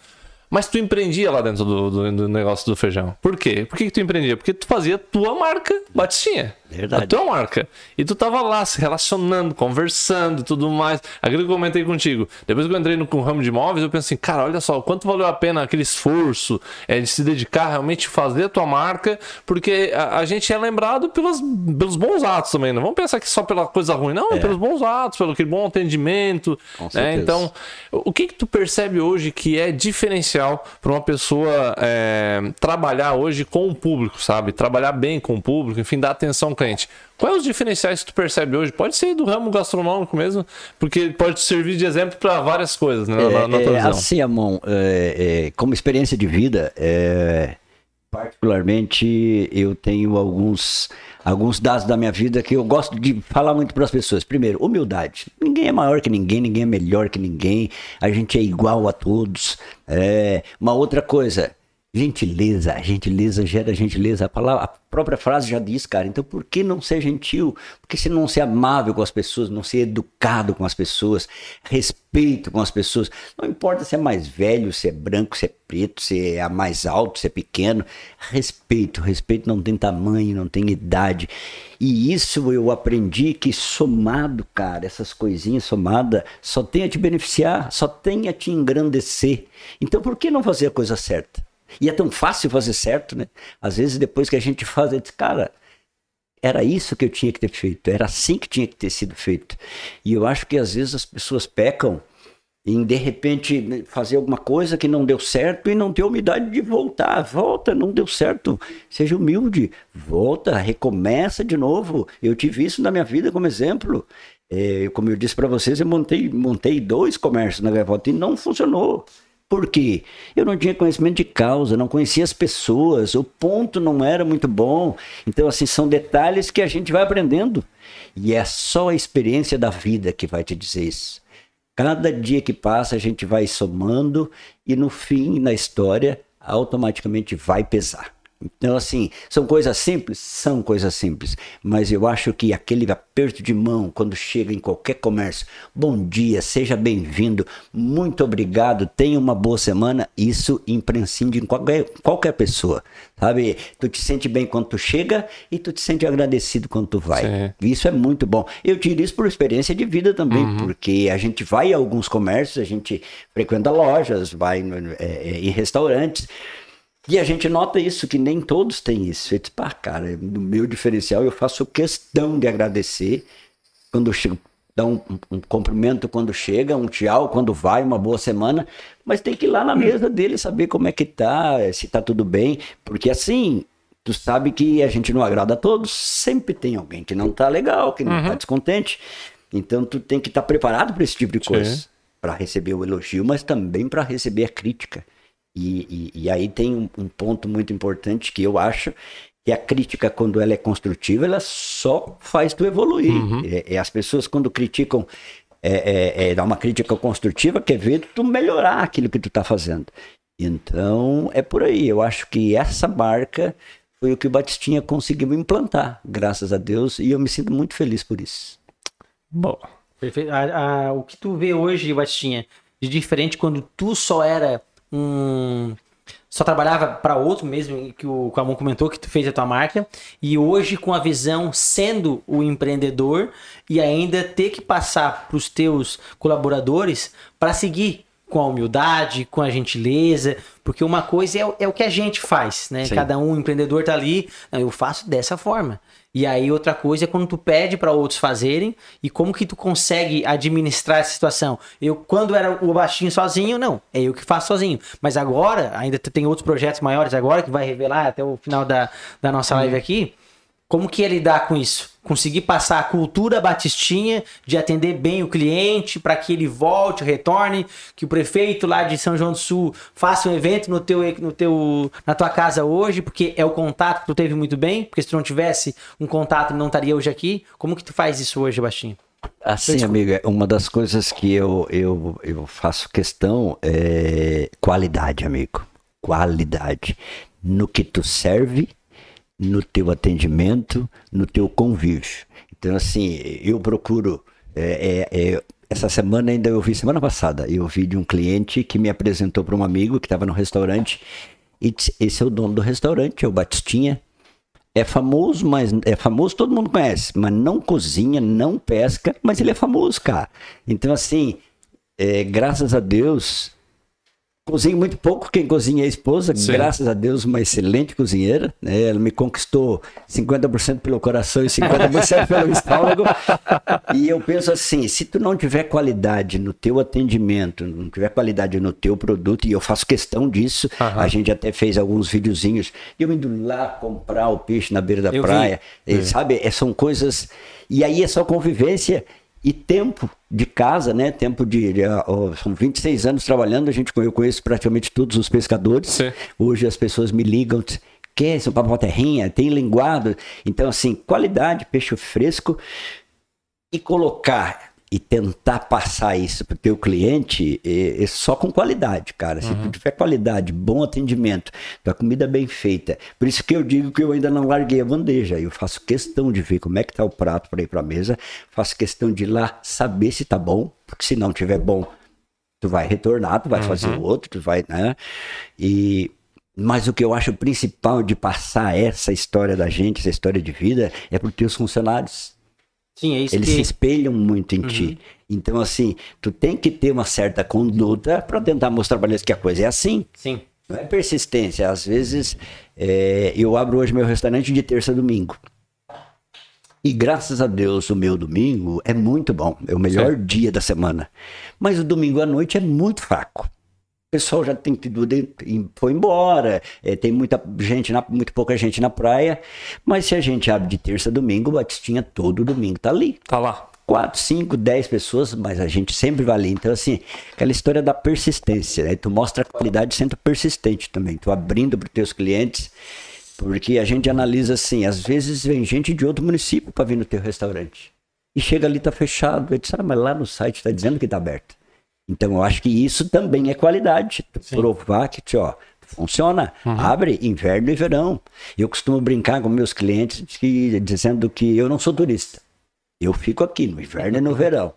Speaker 2: Mas tu empreendia lá dentro do, do- do negócio do feijão. Por quê? Por que, que tu empreendia? Porque tu fazia tua marca Batistinha.
Speaker 4: Verdade.
Speaker 2: A tua marca. E tu tava lá se relacionando, conversando e tudo mais. Aquilo que eu comentei contigo. Depois que eu entrei no com o ramo de imóveis, eu pensei, cara, olha só, quanto valeu a pena aquele esforço é, de se dedicar realmente fazer a tua marca, porque a, a gente é lembrado pelos, pelos bons atos também. Não vamos pensar que só pela coisa ruim, não, é. pelos bons atos, pelo aquele bom atendimento.
Speaker 4: Com
Speaker 2: né? Então, o que que tu percebe hoje que é diferencial para uma pessoa é, trabalhar hoje com o público, sabe? Trabalhar bem com o público, enfim, dar atenção cliente. Quais os diferenciais que tu percebe hoje? Pode ser do ramo gastronômico mesmo, porque pode servir de exemplo para várias coisas, né? Na, na
Speaker 4: É, é, assim, Amon, é, é, como experiência de vida, é, particularmente eu tenho alguns, alguns dados da minha vida que eu gosto de falar muito para as pessoas. Primeiro, humildade. Ninguém é maior que ninguém, ninguém é melhor que ninguém, a gente é igual a todos. É, uma outra coisa, Gentileza, gentileza gera gentileza. A, palavra, a própria frase já diz, cara. Então, por que não ser gentil? Por que você não ser amável com as pessoas, não ser educado com as pessoas, respeito com as pessoas? Não importa se é mais velho, se é branco, se é preto, se é mais alto, se é pequeno. Respeito, respeito não tem tamanho, não tem idade. E isso eu aprendi que somado, cara, essas coisinhas somadas, só tem a te beneficiar, só tem a te engrandecer. Então, por que não fazer a coisa certa? E é tão fácil fazer certo, né? Às vezes, depois que a gente faz, a gente diz, cara, era isso que eu tinha que ter feito, era assim que tinha que ter sido feito. E eu acho que às vezes as pessoas pecam em de repente fazer alguma coisa que não deu certo e não ter humildade de voltar. Volta, não deu certo. Seja humilde, volta, recomeça de novo. Eu tive isso na minha vida como exemplo. É, como eu disse para vocês, eu montei, montei dois comércios na Gaivota e não funcionou. Por quê? Eu não tinha conhecimento de causa, não conhecia as pessoas, o ponto não era muito bom. Então, assim, são detalhes que a gente vai aprendendo. E é só a experiência da vida que vai te dizer isso. Cada dia que passa, a gente vai somando e no fim, na história, automaticamente vai pesar. Então, assim, são coisas simples? São coisas simples. Mas eu acho que aquele aperto de mão quando chega em qualquer comércio, bom dia, seja bem-vindo, muito obrigado, tenha uma boa semana, isso imprescinde em qualquer, qualquer pessoa. Sabe? Tu te sente bem quando tu chega e tu te sente agradecido quando tu vai.
Speaker 2: Sim.
Speaker 4: Isso é muito bom. Eu tiro isso por experiência de vida também, porque a gente vai a alguns comércios, a gente frequenta lojas, vai é, é, em restaurantes. E a gente nota isso, que nem todos têm isso. Eu disse, pá, cara, no meu diferencial eu faço questão de agradecer quando chego, dar um, um cumprimento quando chega, um tchau quando vai, uma boa semana, mas tem que ir lá na mesa dele saber como é que tá, se tá tudo bem, porque assim, tu sabe que a gente não agrada a todos, sempre tem alguém que não tá legal, que não tá descontente. Então tu tem que estar preparado para esse tipo de coisa, para receber o elogio, mas também para receber a crítica. E, e, e aí tem um, um ponto muito importante que eu acho que a crítica, quando ela é construtiva, ela só faz tu evoluir. É, é as pessoas, quando criticam, é, é, é, dá uma crítica construtiva, quer ver tu melhorar aquilo que tu tá fazendo. Então, é por aí. Eu acho que essa marca foi o que o Batistinha conseguiu implantar, graças a Deus, e eu me sinto muito feliz por isso.
Speaker 2: Bom,
Speaker 3: Perfeito. A- a- o que tu vê hoje, Bastinha, de diferente quando tu só era um. Só trabalhava para outro mesmo, que o Camon comentou que tu fez a tua marca, e hoje com a visão sendo o empreendedor e ainda ter que passar para os teus colaboradores para seguir com a humildade, com a gentileza, porque uma coisa é, o- é o que a gente faz, né?
Speaker 4: Sim.
Speaker 3: Cada um empreendedor tá ali, "Não, eu faço dessa forma. E aí outra coisa é quando tu pede para outros fazerem e como que tu consegue administrar essa situação. Eu quando era o baixinho sozinho, não, é eu que faço sozinho. Mas agora, ainda tem outros projetos maiores agora que vai revelar até o final da, da nossa live aqui. Como que é lidar com isso? Conseguir passar a cultura batistinha de atender bem o cliente para que ele volte, retorne, que o prefeito lá de São João do Sul faça um evento no teu, no teu, na tua casa hoje, porque é o contato que tu teve muito bem, porque se tu não tivesse um contato, não estaria hoje aqui. Como que tu faz isso hoje, Bastinho?
Speaker 4: Assim, amigo, é uma das coisas que eu, eu, eu faço questão é qualidade, amigo. Qualidade. No que tu serve, no teu atendimento, no teu convívio. Então, assim, eu procuro. é, é, é, essa semana ainda eu vi, semana passada, eu vi de um cliente que me apresentou para um amigo que estava no restaurante. E disse, esse é o dono do restaurante, é o Batistinha. É famoso, mas é famoso, todo mundo conhece, mas não cozinha, não pesca, mas ele é famoso, cara. Então, assim, é, graças a Deus, cozinho muito pouco, quem cozinha é a esposa,
Speaker 2: Sim.
Speaker 4: graças a Deus, uma excelente cozinheira, né? Ela me conquistou 50% pelo coração e 50% pelo estômago. E eu penso assim, se tu não tiver qualidade no teu atendimento, não tiver qualidade no teu produto, e eu faço questão disso,
Speaker 2: Aham.
Speaker 4: a gente até fez alguns videozinhos, de eu indo lá comprar o peixe na beira da
Speaker 3: Eu
Speaker 4: praia, e, sabe? É, são coisas... E aí é só convivência e tempo de casa, né? Tempo de... de, ó, são 26 anos trabalhando, a gente, eu conheço praticamente todos os pescadores.
Speaker 2: Sim.
Speaker 4: Hoje as pessoas me ligam, quer seu papo terrinha, tem linguado. Então, assim, qualidade, peixe fresco e colocar e tentar passar isso para o teu cliente é, é só com qualidade, cara. Se tu tiver qualidade, bom atendimento, tua comida bem feita. Por isso que eu digo que eu ainda não larguei a bandeja. Eu faço questão de ver como é que tá o prato para ir para a mesa. Faço questão de ir lá saber se tá bom, porque se não tiver bom, tu vai retornar, tu vai fazer o outro, tu vai, né? E mas o que eu acho principal de passar essa história da gente, essa história de vida, é para os teus funcionários.
Speaker 3: Sim, é isso
Speaker 4: Eles
Speaker 3: que...
Speaker 4: se espelham muito em ti. Então, assim, tu tem que ter uma certa conduta para tentar mostrar para eles que a coisa é assim.
Speaker 3: Sim.
Speaker 4: Não é persistência. Às vezes, é, eu abro hoje meu restaurante de terça a domingo. E graças a Deus o meu domingo é muito bom, é o melhor dia da semana. Mas o domingo à noite é muito fraco. O pessoal já tem tido de- foi embora, é, tem muita gente, na- muito pouca gente na praia. Mas se a gente abre de terça a domingo, o Batistinha todo domingo tá ali
Speaker 2: Tá lá.
Speaker 4: 4, 5, 10 pessoas, mas a gente sempre vai ali. Então, assim, aquela história da persistência, né? Tu mostra a qualidade sendo persistente também. Tu abrindo para teus clientes, porque a gente analisa assim, às vezes vem gente de outro município para vir no teu restaurante. E chega ali, tá fechado. Eu disse, ah, mas lá no site tá dizendo que tá aberto. Então, eu acho que isso também é qualidade. Provar que, ó, funciona. Abre inverno e verão. Eu costumo brincar com meus clientes que- dizendo que eu não sou turista. Eu fico aqui no inverno e no verão.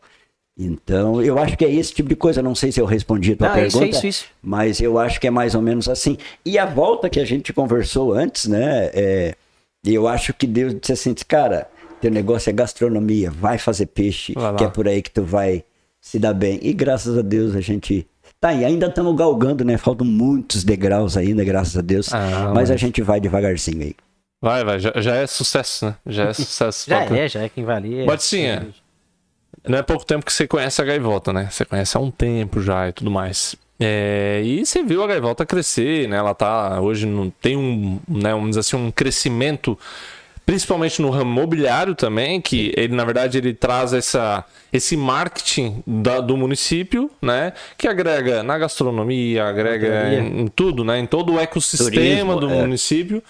Speaker 4: Então, eu acho que é esse tipo de coisa. Não sei se eu respondi a tua
Speaker 3: Não, é isso,
Speaker 4: pergunta,
Speaker 3: é isso, isso.
Speaker 4: mas eu acho que é mais ou menos assim. E a volta que a gente conversou antes, né? é, eu acho que Deus disse assim, cara, teu negócio é gastronomia, vai fazer peixe,
Speaker 2: Vai
Speaker 4: que é por aí que tu vai se dar bem. E graças a Deus a gente tá aí. Ainda estamos galgando, né? Faltam muitos degraus ainda, graças a Deus.
Speaker 2: Ah,
Speaker 4: mas a gente vai devagarzinho aí.
Speaker 2: Vai, vai. Já, já é sucesso, né? Já é sucesso.
Speaker 3: Já é, já é quem vai ali. é-
Speaker 2: Batistinha, não é pouco tempo que você conhece a Gaivota, né? Você conhece há um tempo já e tudo mais. É, e você viu a Gaivota crescer, né? Ela tá hoje não tem um, né, vamos dizer assim, um crescimento principalmente no ramo imobiliário também, que ele na verdade ele traz essa esse marketing da- do município, né, que agrega na gastronomia, agrega em, em tudo, né, em todo o ecossistema
Speaker 4: Turismo,
Speaker 2: do
Speaker 4: é.
Speaker 2: município.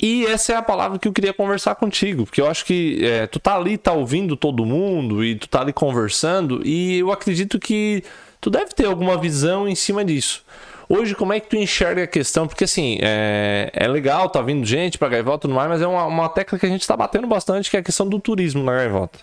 Speaker 2: E essa é a palavra que eu queria conversar contigo, porque eu acho que é, tu tá ali, tá ouvindo todo mundo e tu tá ali conversando, e eu acredito que tu deve ter alguma visão em cima disso. Hoje, como é que tu enxerga a questão? Porque assim, é, é legal, tá vindo gente pra Gaivota e tudo mais, mas é uma, uma tecla que a gente tá batendo bastante, que é a questão do turismo na Gaivota.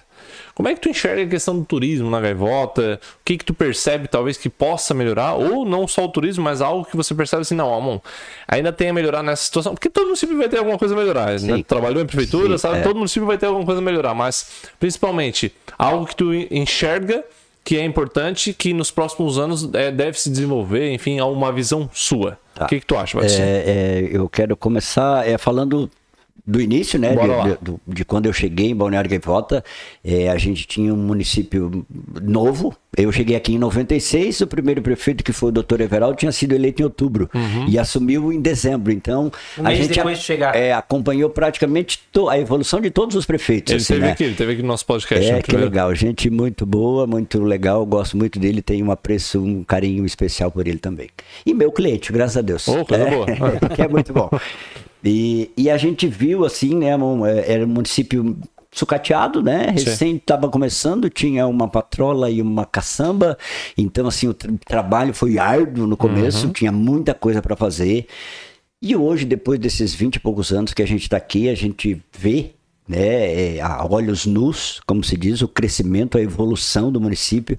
Speaker 2: Como é que tu enxerga a questão do turismo na Gaivota? O que que tu percebe talvez que possa melhorar? Ou não só o turismo, mas algo que você percebe assim, não, Amon, ainda tem a melhorar nessa situação. Porque todo município vai ter alguma coisa a melhorar. Né?
Speaker 4: Sim.
Speaker 2: Trabalhou em prefeitura,
Speaker 4: Sim,
Speaker 2: sabe?
Speaker 4: é.
Speaker 2: Todo município vai ter alguma coisa a melhorar. Mas, principalmente, algo que tu enxerga que é importante, que nos próximos anos é, deve se desenvolver, enfim, há uma visão sua.
Speaker 4: Tá.
Speaker 2: O que, que tu acha, Batista?
Speaker 4: É, é, eu quero começar é, falando do início, né? De, de- de quando eu cheguei em Balneário Gaivota, é, a gente tinha um município novo. Eu cheguei aqui em 96, o primeiro prefeito, que foi o doutor Everaldo, tinha sido eleito em outubro
Speaker 2: Uhum.
Speaker 4: e assumiu em dezembro. Então,
Speaker 3: Um
Speaker 4: a gente a- é, acompanhou praticamente to- a evolução de todos os prefeitos.
Speaker 2: ele
Speaker 4: assim,
Speaker 2: teve
Speaker 4: né?
Speaker 2: aqui, ele teve aqui no nosso podcast.
Speaker 4: É,
Speaker 2: né,
Speaker 4: que legal. Gente muito boa, muito legal. Gosto muito dele. Tenho um apreço, um carinho especial por ele também. E meu cliente, graças a Deus.
Speaker 2: Ô, coisa
Speaker 4: é,
Speaker 2: boa.
Speaker 4: que é muito bom. E, e a gente viu, assim, né? um, é, era um município sucateado, né? Recém estava começando, tinha uma patrola e uma caçamba. Então, assim, o tra- trabalho foi árduo no começo,
Speaker 2: Uhum.
Speaker 4: tinha muita coisa para fazer. E hoje, depois desses 20 e poucos anos que a gente está aqui, a gente vê, né, é, a olhos nus, como se diz, o crescimento, a evolução do município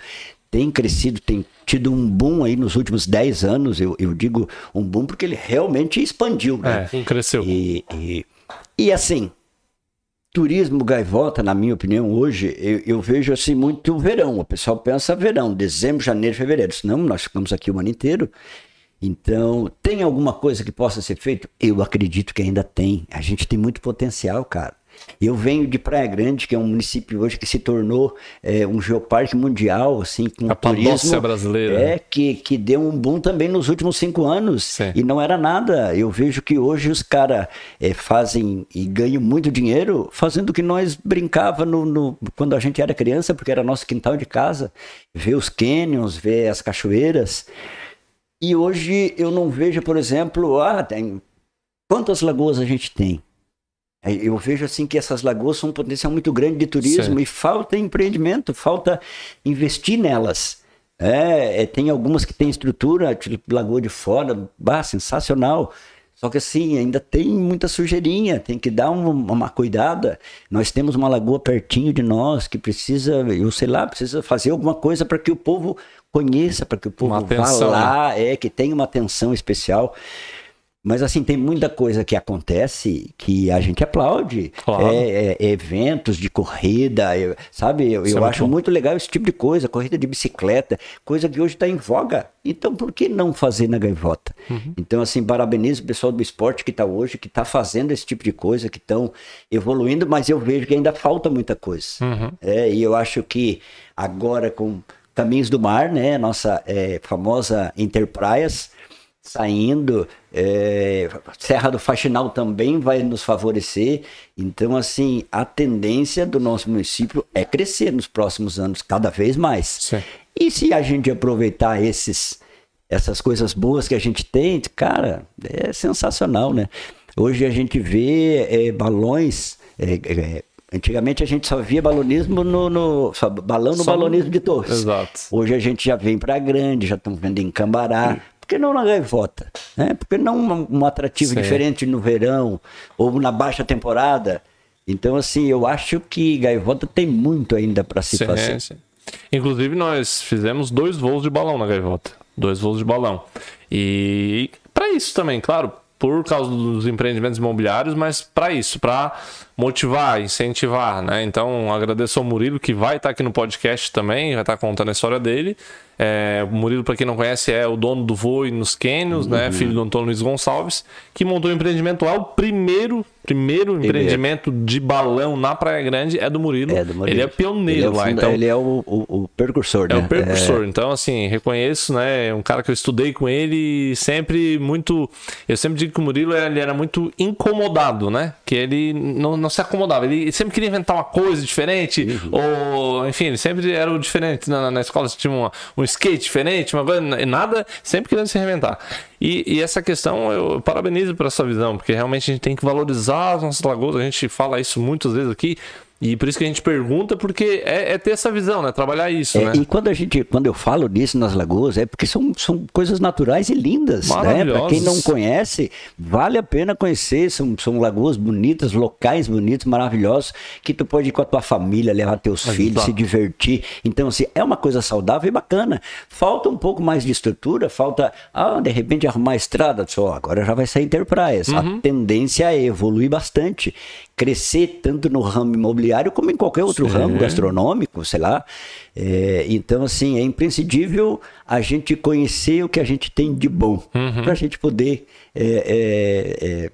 Speaker 4: tem crescido, tem tido um boom aí nos últimos 10 anos. Eu, eu digo um boom porque ele realmente expandiu, né?
Speaker 2: É, cresceu.
Speaker 4: E, e, e assim, turismo gaivota, na minha opinião, hoje, eu, eu vejo assim muito verão. O pessoal pensa verão, dezembro, janeiro, fevereiro. Senão nós ficamos aqui o ano inteiro. Então, tem alguma coisa que possa ser feito? Eu acredito que ainda tem. A gente tem muito potencial, cara. Eu venho de Praia Grande, que é um município hoje que se tornou é, um geoparque mundial, assim, com
Speaker 2: Capadócia
Speaker 4: turismo.
Speaker 2: brasileira.
Speaker 4: É, que, que deu um boom também nos últimos cinco anos.
Speaker 2: Sim.
Speaker 4: E não era nada. Eu vejo que hoje os caras fazem e ganham muito dinheiro fazendo o que nós brincava no, no- quando a gente era criança, porque era nosso quintal de casa. Ver os canyons, ver as cachoeiras. E hoje eu não vejo, por exemplo, ah, tem quantas lagoas a gente tem? Aí Eu vejo assim que essas lagoas são um potencial muito grande de turismo
Speaker 2: Sim.
Speaker 4: e falta empreendimento, falta investir nelas. É, é, tem algumas que têm estrutura, tipo Lagoa de Fora, bah, sensacional. Só que assim, ainda tem muita sujeirinha, tem que dar uma, uma cuidada. Nós temos uma lagoa pertinho de nós que precisa, eu sei lá, precisa fazer alguma coisa para que o povo conheça, para que o povo vá lá, é, que tenha uma atenção especial. Mas assim, tem muita coisa que acontece que a gente aplaude.
Speaker 2: Claro.
Speaker 4: É, é, eventos de corrida, eu- sabe? Eu,
Speaker 2: é
Speaker 4: eu
Speaker 2: muito
Speaker 4: acho
Speaker 2: bom.
Speaker 4: muito legal esse tipo de coisa, corrida de bicicleta, coisa que hoje está em voga. Então, por que não fazer na gaivota?
Speaker 2: Uhum.
Speaker 4: Então, assim, parabenizo o pessoal do esporte que está hoje, que está fazendo esse tipo de coisa, que estão evoluindo, mas eu vejo que ainda falta muita coisa.
Speaker 2: Uhum.
Speaker 4: É, e eu acho que agora com Caminhos do Mar, né, nossa é, famosa Interpraias, saindo, é, Serra do Faxinal também vai nos favorecer. Então, assim, a tendência do nosso município é crescer nos próximos anos, cada vez mais.
Speaker 2: Sim.
Speaker 4: E se a gente aproveitar esses, essas coisas boas que a gente tem, cara, é sensacional, né? Hoje a gente vê é, balões. é, é, antigamente a gente só via balonismo no, no- balão no
Speaker 2: Só
Speaker 4: balonismo de torres.
Speaker 2: Exato.
Speaker 4: Hoje a gente já vem para grande, já estão vendo em Cambará. Por que não na gaivota? Né? Por que não um, um atrativo
Speaker 2: Sim.
Speaker 4: diferente no verão ou na baixa temporada? Então, assim, eu acho que gaivota tem muito ainda para se
Speaker 2: Sim,
Speaker 4: fazer.
Speaker 2: sim. Inclusive, nós fizemos dois voos de balão na gaivota. Dois voos de balão. E para isso também, claro, por causa dos empreendimentos imobiliários, mas para isso, para motivar, incentivar, né? Então, agradeço ao Murilo, que vai estar aqui no podcast também, vai estar contando a história dele. É, o Murilo, para quem não conhece, é o dono do Voe nos Cânions, né? Filho do Antônio Luiz Gonçalves, que montou o empreendimento lá. O primeiro, primeiro empreendimento de balão na Praia Grande é do Murilo.
Speaker 4: É, do Murilo.
Speaker 2: Ele é pioneiro
Speaker 4: Ele é o
Speaker 2: lá, então.
Speaker 4: Ele é o, o, o percursor,
Speaker 2: É
Speaker 4: né?
Speaker 2: o percursor, então assim, reconheço, né? É um cara que eu estudei com ele sempre muito. Eu sempre digo que o Murilo ele era muito incomodado, né? Que ele não, não se acomodava. Ele sempre queria inventar uma coisa diferente,
Speaker 4: Uhum.
Speaker 2: ou enfim, ele sempre era o diferente. Na, na escola tinha uma, um skate diferente, uma coisa, nada, sempre querendo se reinventar. E, e essa questão eu parabenizo por essa visão, porque realmente a gente tem que valorizar as nossas lagoas, a gente fala isso muitas vezes aqui. E por isso que a gente pergunta, porque é, é ter essa visão, né? Trabalhar isso,
Speaker 4: É,
Speaker 2: né?
Speaker 4: E quando a gente, quando eu falo disso nas lagoas, é porque são, são coisas naturais e lindas, né? Para quem não conhece, vale a pena conhecer. São, são lagoas bonitas, locais bonitos, maravilhosos, que tu pode ir com a tua família, levar teus filhos, se divertir. Então, assim, é uma coisa saudável e bacana. Falta um pouco mais de estrutura, falta, ah, de repente arrumar a estrada, só agora já vai sair Interpraias. A tendência é evoluir bastante, crescer tanto no ramo imobiliário como em qualquer outro ramo gastronômico, sei lá. É, então, assim, é imprescindível a gente conhecer o que a gente tem de bom, para a gente poder é, é, é,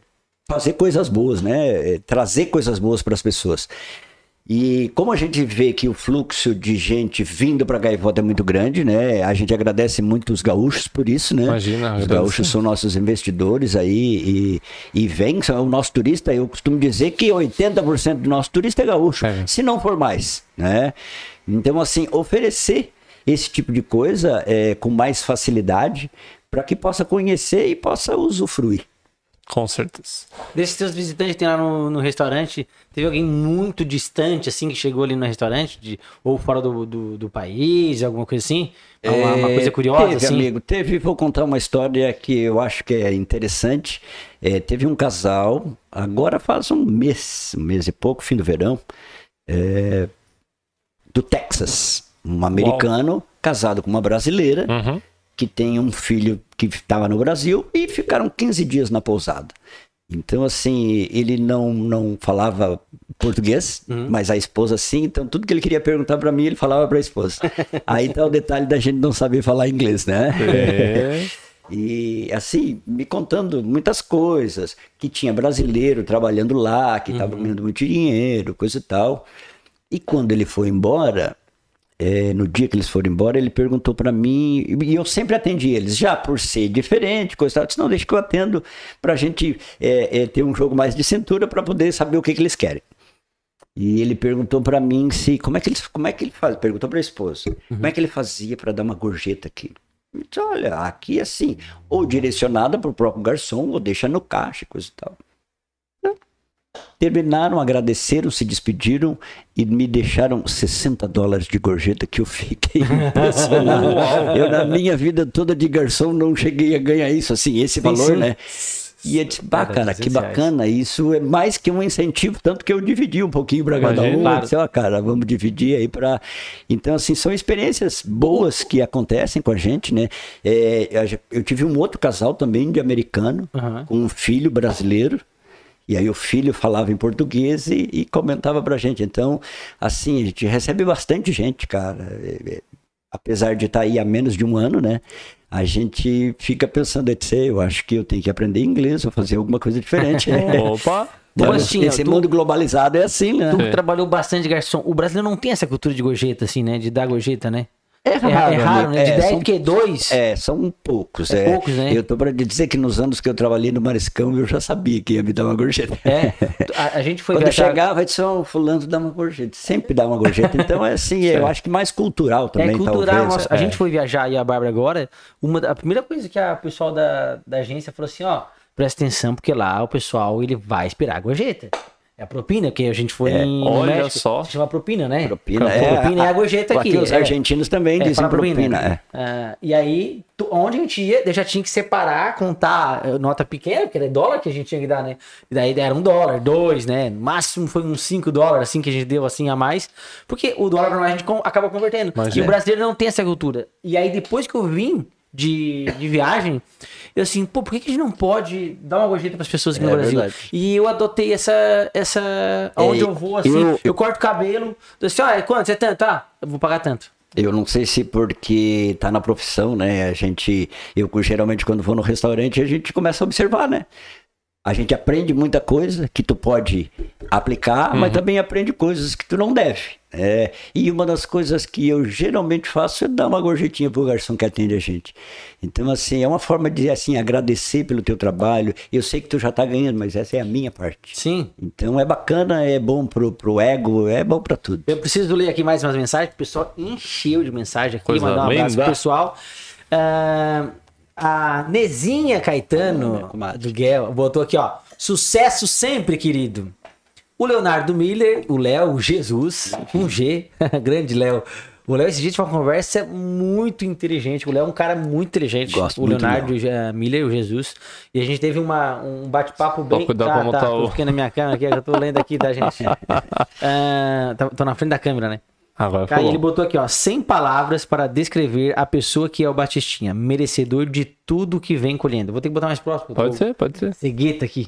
Speaker 4: fazer coisas boas, né? É, trazer coisas boas para as pessoas. E como a gente vê que o fluxo de gente vindo para Gaivota é muito grande, né? A gente agradece muito os gaúchos por isso, né?
Speaker 2: Imagina,
Speaker 4: Os gaúchos são nossos investidores aí e, e vêm, são o nosso turista. Eu costumo dizer que 80% do nosso turista é gaúcho,
Speaker 2: É.
Speaker 4: se não for mais, né? Então, assim, oferecer esse tipo de coisa é, com mais facilidade para que possa conhecer e possa usufruir.
Speaker 2: Com certeza.
Speaker 3: Desses teus visitantes que tem lá no, no restaurante, teve alguém muito distante, assim, que chegou ali no restaurante, de, ou fora do, do, do país, alguma coisa assim? Uma, uma coisa curiosa,
Speaker 4: É, teve,
Speaker 3: assim?
Speaker 4: amigo, teve, vou contar uma história que eu acho que é interessante. É, teve um casal, agora faz um mês, um mês e pouco, fim do verão, é, do Texas. Um americano casado com uma brasileira
Speaker 2: Uhum.
Speaker 4: Que tem um filho que estava no Brasil e ficaram 15 dias na pousada. Então, assim, ele não, não falava português, mas a esposa sim, então tudo que ele queria perguntar para mim, ele falava para a esposa. Aí tá o detalhe da gente não saber falar inglês, né?
Speaker 2: É.
Speaker 4: E assim, me contando muitas coisas, que tinha brasileiro trabalhando lá, que estava ganhando muito dinheiro, coisa e tal. E quando ele foi embora, é, no dia que eles foram embora, ele perguntou para mim, e eu sempre atendi eles, já por ser diferente, coisa e tal, eu disse, não, deixa que eu atendo pra gente é, é, ter um jogo mais de cintura para poder saber o que, que eles querem. E ele perguntou para mim se como é que eles, como é que ele faz? Perguntou para a esposa, como é que ele fazia para dar uma gorjeta aqui? Eu disse, olha, aqui é assim, ou direcionada para o próprio garçom, ou deixa no caixa, coisa e tal. Terminaram, agradeceram, se despediram e me deixaram 60 dólares de gorjeta que eu fiquei impressionado. eu, na minha vida toda de garçom, não cheguei a ganhar isso, assim, esse valor,
Speaker 2: sim.
Speaker 4: né? E eu disse, bah, cara, que
Speaker 3: 200 reais.
Speaker 4: bacana, isso é mais que um incentivo, tanto que eu dividi um pouquinho para cada um.
Speaker 3: Claro.
Speaker 4: Disse, ó, cara, vamos dividir aí para. Então, assim, são experiências boas que acontecem com a gente, né? É, eu tive um outro casal também de americano,
Speaker 3: Aham.
Speaker 4: com um filho brasileiro. E aí o filho falava em português e, e comentava pra gente. Então, assim, a gente recebe bastante gente, cara. É, é, apesar de estar aí há menos de um ano, né? A gente fica pensando, "Etcê, eu acho que eu tenho que aprender inglês, ou fazer alguma coisa diferente, né?
Speaker 2: Opa!
Speaker 3: Então,
Speaker 4: Sabe?
Speaker 3: assim,
Speaker 4: Esse
Speaker 3: tu-
Speaker 4: mundo globalizado é assim, né?
Speaker 3: Tu trabalhou bastante garçom. O brasileiro não tem essa cultura de gorjeta, assim, né? De dar gorjeta, né?
Speaker 4: É
Speaker 3: É, é raro, né? De
Speaker 4: É,
Speaker 3: 10,
Speaker 4: são-
Speaker 3: porque 2.
Speaker 4: É, são poucos.
Speaker 3: É
Speaker 4: É,
Speaker 3: poucos, né?
Speaker 4: Eu tô para dizer que nos anos que eu trabalhei no Mariscão, eu já sabia que ia me dar uma gorjeta.
Speaker 3: É. A, a gente foi
Speaker 4: Quando eu chegava, disse, ó, fulano dá uma gorjeta. Sempre dá uma gorjeta. Então, é assim, eu acho que mais cultural também,
Speaker 3: é cultural. nossa, A
Speaker 4: É.
Speaker 3: gente foi viajar e a Bárbara agora. Uma, a primeira coisa que a pessoal da, da agência falou assim: ó, presta atenção, porque lá o pessoal ele vai esperar a gorjeta. É a propina, que a gente foi em. no
Speaker 2: olha
Speaker 3: México,
Speaker 2: só.
Speaker 3: Se chama propina, né?
Speaker 4: Propina,
Speaker 3: A
Speaker 4: é,
Speaker 3: propina é a gorjeta aqui.
Speaker 4: Os
Speaker 3: é.
Speaker 4: argentinos também dizem
Speaker 3: fala
Speaker 4: propina. é.
Speaker 3: Ah, e aí, tu- onde a gente ia, eu já tinha que separar, contar eh, nota pequena, porque era dólar que a gente tinha que dar, né? E daí era um dólar, dois, né? No máximo foi uns cinco dólares, assim, que a gente deu assim a mais. Porque o dólar normal a gente com- acaba convertendo.
Speaker 2: Mas
Speaker 3: e
Speaker 2: é.
Speaker 3: o brasileiro não tem essa cultura. E aí, depois que eu vim de, de viagem, eu assim, pô, por que, que a gente não pode dar uma gorjeta para as pessoas aqui no
Speaker 4: É
Speaker 3: Brasil?
Speaker 4: verdade.
Speaker 3: E eu adotei essa. essa onde
Speaker 4: É,
Speaker 3: eu vou, assim, eu,
Speaker 4: eu-
Speaker 3: corto o cabelo, eu assim, ó, é quanto? É tanto? Tá, eu vou pagar tanto.
Speaker 4: Eu não sei se porque tá na profissão, né? A gente, eu geralmente quando vou no restaurante, a gente começa a observar, né? A gente aprende muita coisa que tu pode aplicar,
Speaker 3: Uhum.
Speaker 4: mas também aprende coisas que tu não deve. É, e uma das coisas que eu geralmente faço é dar uma gorjetinha pro garçom que atende a gente. Então, assim, é uma forma de assim, agradecer pelo teu trabalho. Eu sei que tu já tá ganhando, mas essa é a minha parte.
Speaker 3: Sim.
Speaker 4: Então é bacana, é bom pro, pro ego, é bom pra tudo.
Speaker 3: Eu preciso ler aqui mais umas mensagens, o pessoal encheu de mensagem aqui,
Speaker 2: Coisa
Speaker 3: mandar um abraço pro pessoal. Ah, a Nezinha Caetano,
Speaker 4: comadre.
Speaker 3: do Guel, botou aqui, ó. Sucesso sempre, querido. O Leonardo Miller, o Léo, o Jesus, um G, grande Léo. O Léo, esse dia tinha uma conversa muito inteligente. O Léo é um cara muito inteligente.
Speaker 4: Gosto
Speaker 3: o Leonardo eh, Miller, o Jesus. E a gente teve uma, um bate-papo bem.
Speaker 2: cuidado pra montar
Speaker 3: tô
Speaker 2: o-
Speaker 3: ficando na minha câmera aqui, eu tô lendo aqui, tá, gente? Tá- tô na frente da câmera, né?
Speaker 2: Agora
Speaker 3: Aí
Speaker 2: falou.
Speaker 3: ele botou aqui, ó, 100 palavras para descrever a pessoa que é o Batistinha, merecedor de tudo que vem colhendo. Vou ter que botar mais próximo.
Speaker 2: Pode
Speaker 3: tô-
Speaker 2: ser, pode ser.
Speaker 3: Cegueta aqui.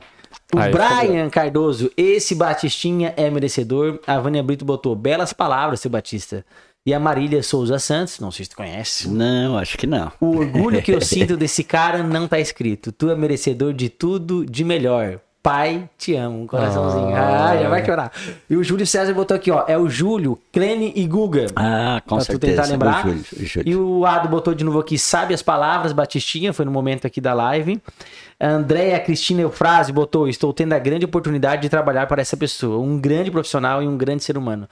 Speaker 3: O
Speaker 2: Aí,
Speaker 3: Brian Cardoso, esse Batistinha é merecedor. A Vânia Brito botou belas palavras, seu Batista. E a Marília Souza Santos, não sei se tu conhece.
Speaker 4: Não, acho que não.
Speaker 3: O orgulho que eu sinto desse cara não tá escrito. Tu é merecedor de tudo de melhor. Pai, te amo. Um coraçãozinho. Ah, já vai chorar. E o Júlio César botou aqui, ó. É o Júlio, Clene e Guga.
Speaker 4: Ah, com
Speaker 3: pra
Speaker 4: certeza.
Speaker 3: tu tentar lembrar.
Speaker 4: O Júlio, o Júlio.
Speaker 3: E o Ado botou de novo aqui, sabe as palavras, Batistinha, foi no momento aqui da live. A Andréia Cristina Eufrase botou, estou tendo a grande oportunidade de trabalhar para essa pessoa. Um grande profissional e um grande ser humano.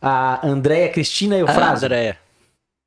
Speaker 3: A Andréia Cristina
Speaker 4: Ah,
Speaker 3: Eufrase.
Speaker 4: André.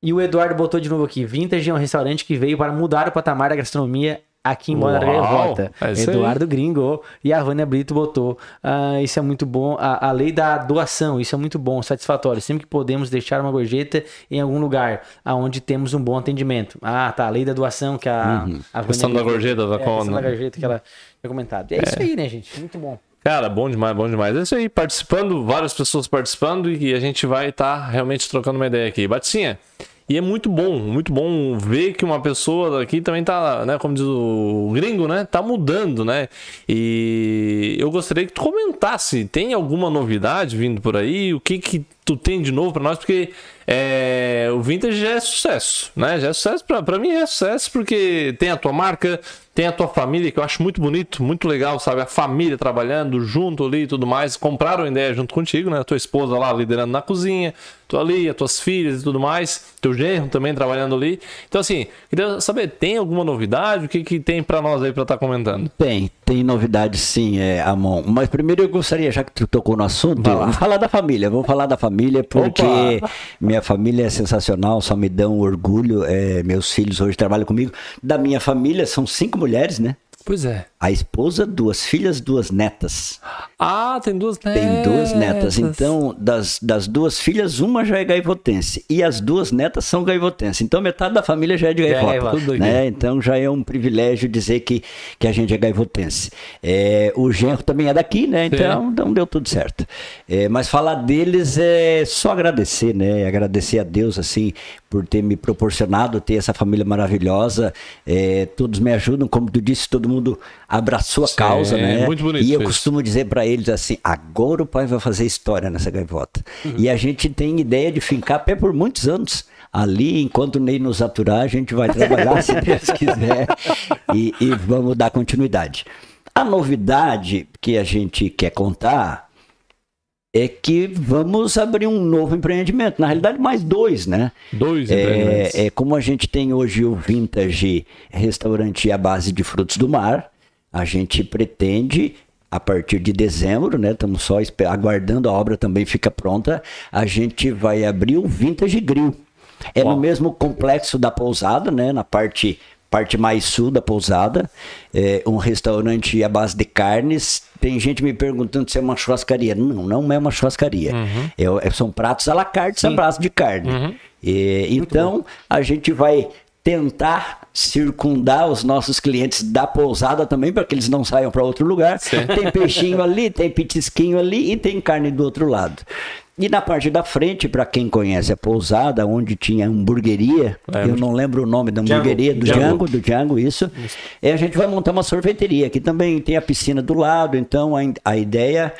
Speaker 3: E o Eduardo botou de novo aqui, Vintage é um restaurante que veio para mudar o patamar da gastronomia aqui em
Speaker 2: Uau,
Speaker 3: Gaivota.
Speaker 2: é isso aí.
Speaker 3: Eduardo Gringo. E a Vânia Brito botou, ah, isso é muito bom, a, a lei da doação, isso é muito bom, satisfatório. Sempre que podemos deixar uma gorjeta em algum lugar onde temos um bom atendimento. Ah, tá, a lei da doação que a, a Vânia
Speaker 2: Uhum. Questão da gorjeta, da
Speaker 3: é, a questão da gorjeta que ela tinha comentado. E é, isso aí, né, gente? Muito bom.
Speaker 2: Cara, bom demais, bom demais. É isso aí, participando, várias pessoas participando e a gente vai estar realmente trocando uma ideia aqui. Baticinha, e é muito bom, muito bom ver que uma pessoa daqui também tá, né, como diz o gringo, né, tá mudando, né? E eu gostaria que tu comentasse, tem alguma novidade vindo por aí? O que que tu tem de novo pra nós? Porque é, o Vintage já é sucesso, né? Já é sucesso, pra mim é sucesso porque tem a tua marca, tem a tua família, que eu acho muito bonito, muito legal, sabe? A família trabalhando junto ali e tudo mais. Compraram ideia junto contigo, né? A tua esposa lá liderando na cozinha, tu ali, as tuas filhas e tudo mais. Teu genro também trabalhando ali. Então, assim, queria saber, tem alguma novidade? O que, que tem pra nós aí pra estar comentando?
Speaker 4: Tem, tem novidade sim, é, Amon. Mas primeiro eu gostaria, já que tu tocou no assunto, vamos falar da família. Vamos falar da família porque
Speaker 2: Opa!
Speaker 4: minha família é sensacional, só me dão orgulho. é, meus filhos hoje trabalham comigo. Da minha família são cinco mulheres, né?
Speaker 2: Pois é.
Speaker 4: A esposa, duas filhas, duas netas.
Speaker 2: Ah, tem duas netas.
Speaker 4: Tem duas netas. Então, das, das duas filhas, uma já é gaivotense. E as duas netas são gaivotenses. Então, metade da família já é de
Speaker 3: é
Speaker 4: gaivota.
Speaker 2: aqui.
Speaker 4: né? Então, já é um privilégio dizer que, que a gente é gaivotense. É, o genro também é daqui, né? Então, então deu tudo certo. É, mas falar deles é só agradecer, né? Agradecer a Deus, assim, por ter me proporcionado ter essa família maravilhosa. É, todos me ajudam, como tu disse, todo mundo abraçou a
Speaker 2: Sim,
Speaker 4: causa, né?
Speaker 2: muito bonito
Speaker 4: E eu
Speaker 2: isso.
Speaker 4: costumo dizer para eles assim: agora o pai vai fazer história nessa gaivota. E a gente tem ideia de fincar pé por muitos anos. Ali, enquanto o Ney nos aturar, a gente vai trabalhar, se Deus quiser, e, e vamos dar continuidade. A novidade que a gente quer contar é que vamos abrir um novo empreendimento. Na realidade, mais dois, né?
Speaker 2: Dois empreendimentos.
Speaker 4: É, é, como a gente tem hoje o Vintage Restaurante à base de frutos do mar, a gente pretende, a partir de dezembro, né? Estamos só aguardando, a obra também fica pronta. A gente vai abrir o Vintage Grill. É
Speaker 2: Uau.
Speaker 4: no mesmo complexo da pousada, né? Na parte, parte mais sul da pousada. É um restaurante à base de carnes. Tem gente me perguntando se é uma churrascaria. Não, não é uma churrascaria. É- é- são pratos à la carte, à base de carne. É, então, a gente vai tentar circundar os nossos clientes da pousada também, para que eles não saiam para outro lugar. Tem peixinho ali, tem pitisquinho ali e tem carne do outro lado. E na parte da frente, para quem conhece a pousada, onde tinha hamburgueria, eu não lembro o nome da hamburgueria, do
Speaker 3: Django.
Speaker 4: Django, do Django, isso. É, a gente vai montar uma sorveteria, que também tem a piscina do lado, então a, a ideia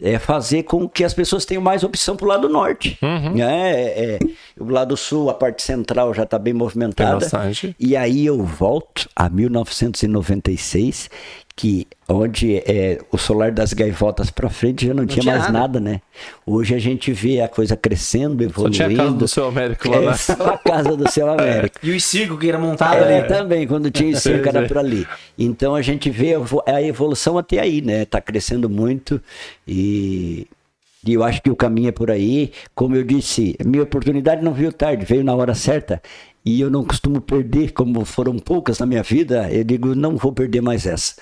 Speaker 4: é fazer com que as pessoas tenham mais opção pro lado norte.
Speaker 2: Uhum.
Speaker 4: né? É, é, o lado sul, a parte central já está bem movimentada. E aí eu volto a 1996, que onde é, o solar das gaivotas para frente já não, tinha,
Speaker 3: tinha
Speaker 4: mais
Speaker 3: nada.
Speaker 4: nada. né? Hoje a gente vê a coisa crescendo,
Speaker 2: Só
Speaker 4: evoluindo.
Speaker 2: tinha a casa do seu Américo lá,
Speaker 4: É
Speaker 2: né?
Speaker 4: só a casa do seu Américo.
Speaker 3: E o circo que era montado
Speaker 4: É,
Speaker 3: ali.
Speaker 4: também, quando tinha cerca
Speaker 2: Sim,
Speaker 4: era
Speaker 2: sim.
Speaker 4: por ali. Então a gente vê a evo- a evolução até aí, né? Tá crescendo muito e, e eu acho que o caminho é por aí. Como eu disse, minha oportunidade não veio tarde, veio na hora certa. E eu não costumo perder, como foram poucas na minha vida, eu digo, não vou perder mais essa.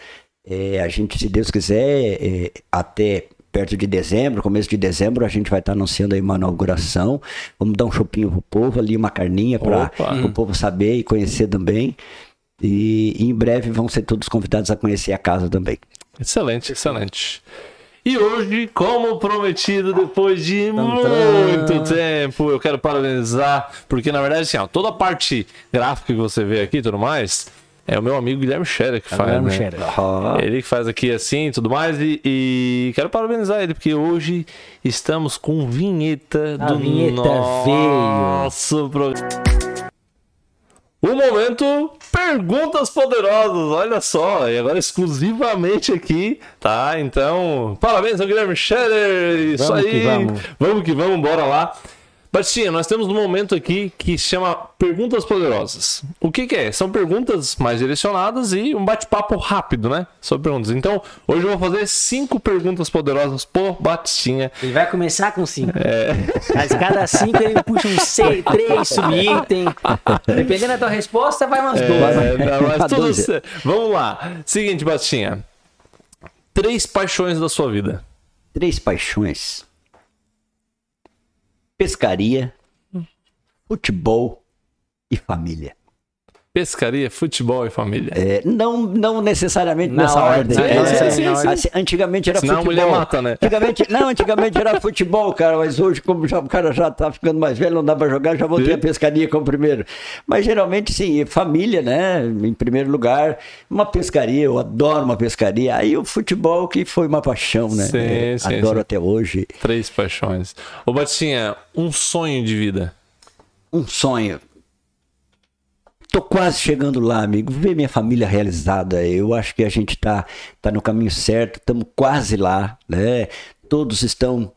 Speaker 4: É, a gente, se Deus quiser, é, até perto de dezembro, começo de dezembro, a gente vai estar anunciando aí uma inauguração. Vamos dar um chopinho pro povo ali, uma carninha para o povo saber e conhecer também. E em breve vão ser todos convidados a conhecer a casa também.
Speaker 2: Excelente, excelente. E hoje, como prometido, depois de muito tempo, eu quero parabenizar, porque na verdade, assim, ó, toda a parte gráfica que você vê aqui e tudo mais, é o meu amigo Guilherme Scherer que faz,
Speaker 3: Guilherme
Speaker 2: né?
Speaker 3: Scherer.
Speaker 2: Ele que faz aqui assim e tudo mais, e, e quero parabenizar ele, porque hoje estamos com vinheta
Speaker 3: A
Speaker 2: do
Speaker 3: vinheta
Speaker 2: nosso programa. O momento Perguntas Poderosas, olha só, e agora exclusivamente aqui, tá? Então, parabéns ao Guilherme Scherer, isso
Speaker 3: Vamos
Speaker 2: aí,
Speaker 3: que vamos.
Speaker 2: vamos que vamos, bora lá. Batistinha, nós temos um momento aqui que se chama Perguntas Poderosas. O que, que é? São perguntas mais direcionadas e um bate-papo rápido, né? Sobre perguntas. Então, hoje eu vou fazer cinco perguntas poderosas por Batistinha.
Speaker 3: Ele vai começar com cinco.
Speaker 2: É.
Speaker 3: Mas cada cinco ele puxa um seis, três, subitem. Dependendo da tua resposta, vai umas duas.
Speaker 2: É, não, mas
Speaker 4: Uma
Speaker 2: tudo. Vamos lá. Seguinte, Batistinha. Três paixões da sua vida.
Speaker 4: Três paixões: pescaria, futebol e família.
Speaker 2: Pescaria, futebol e família.
Speaker 4: É, não, não necessariamente
Speaker 3: Na
Speaker 4: nessa
Speaker 3: ordem.
Speaker 4: ordem.
Speaker 3: Sim,
Speaker 4: É,
Speaker 3: sim,
Speaker 4: é,
Speaker 3: sim.
Speaker 4: assim, antigamente era
Speaker 2: Senão a
Speaker 4: futebol.
Speaker 2: mulher mata, né?
Speaker 4: Antigamente, não, antigamente era futebol, cara, mas hoje, como já- o cara já tá ficando mais velho, não dá pra jogar, já voltei
Speaker 2: Sim.
Speaker 4: a pescaria como primeiro. Mas geralmente, sim, família, né? Em primeiro lugar, uma pescaria, eu adoro uma pescaria. Aí o futebol que foi uma paixão, né?
Speaker 2: Sim,
Speaker 4: É,
Speaker 2: sim,
Speaker 4: adoro
Speaker 2: sim.
Speaker 4: até hoje.
Speaker 2: Três paixões. Ô, Batistinha, um sonho de vida.
Speaker 4: Um sonho. Tô quase chegando lá, amigo. Ver minha família realizada. Eu acho que a gente tá, tá no caminho certo, estamos quase lá, né? Todos estão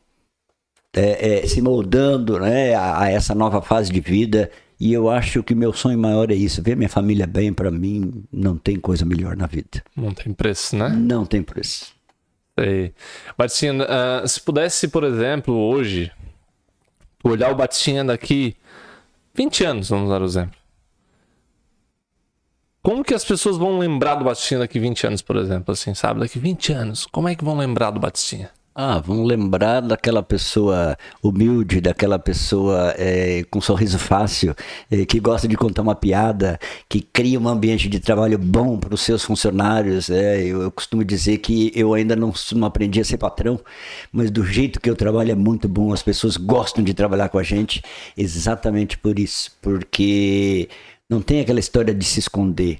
Speaker 4: é, é, se moldando né, a, a essa nova fase de vida. E eu acho que meu sonho maior é isso. Ver minha família bem, para mim, não tem coisa melhor na vida.
Speaker 2: Não tem preço, né?
Speaker 4: Não tem preço.
Speaker 2: Sei. Batistinha, ah, se pudesse, por exemplo, hoje, olhar o Batistinha daqui 20 anos, vamos dar o exemplo. Como que as pessoas vão lembrar do Batistinha daqui 20 anos, por exemplo, assim, sabe? Daqui 20 anos, como é que vão lembrar do Batistinha?
Speaker 4: Ah, vão lembrar daquela pessoa humilde, daquela pessoa é, com sorriso fácil, é, que gosta de contar uma piada, que cria um ambiente de trabalho bom para os seus funcionários. é. eu, eu costumo dizer que eu ainda não, não aprendi a ser patrão, mas do jeito que eu trabalho é muito bom, as pessoas gostam de trabalhar com a gente, exatamente por isso, porque não tem aquela história de se esconder.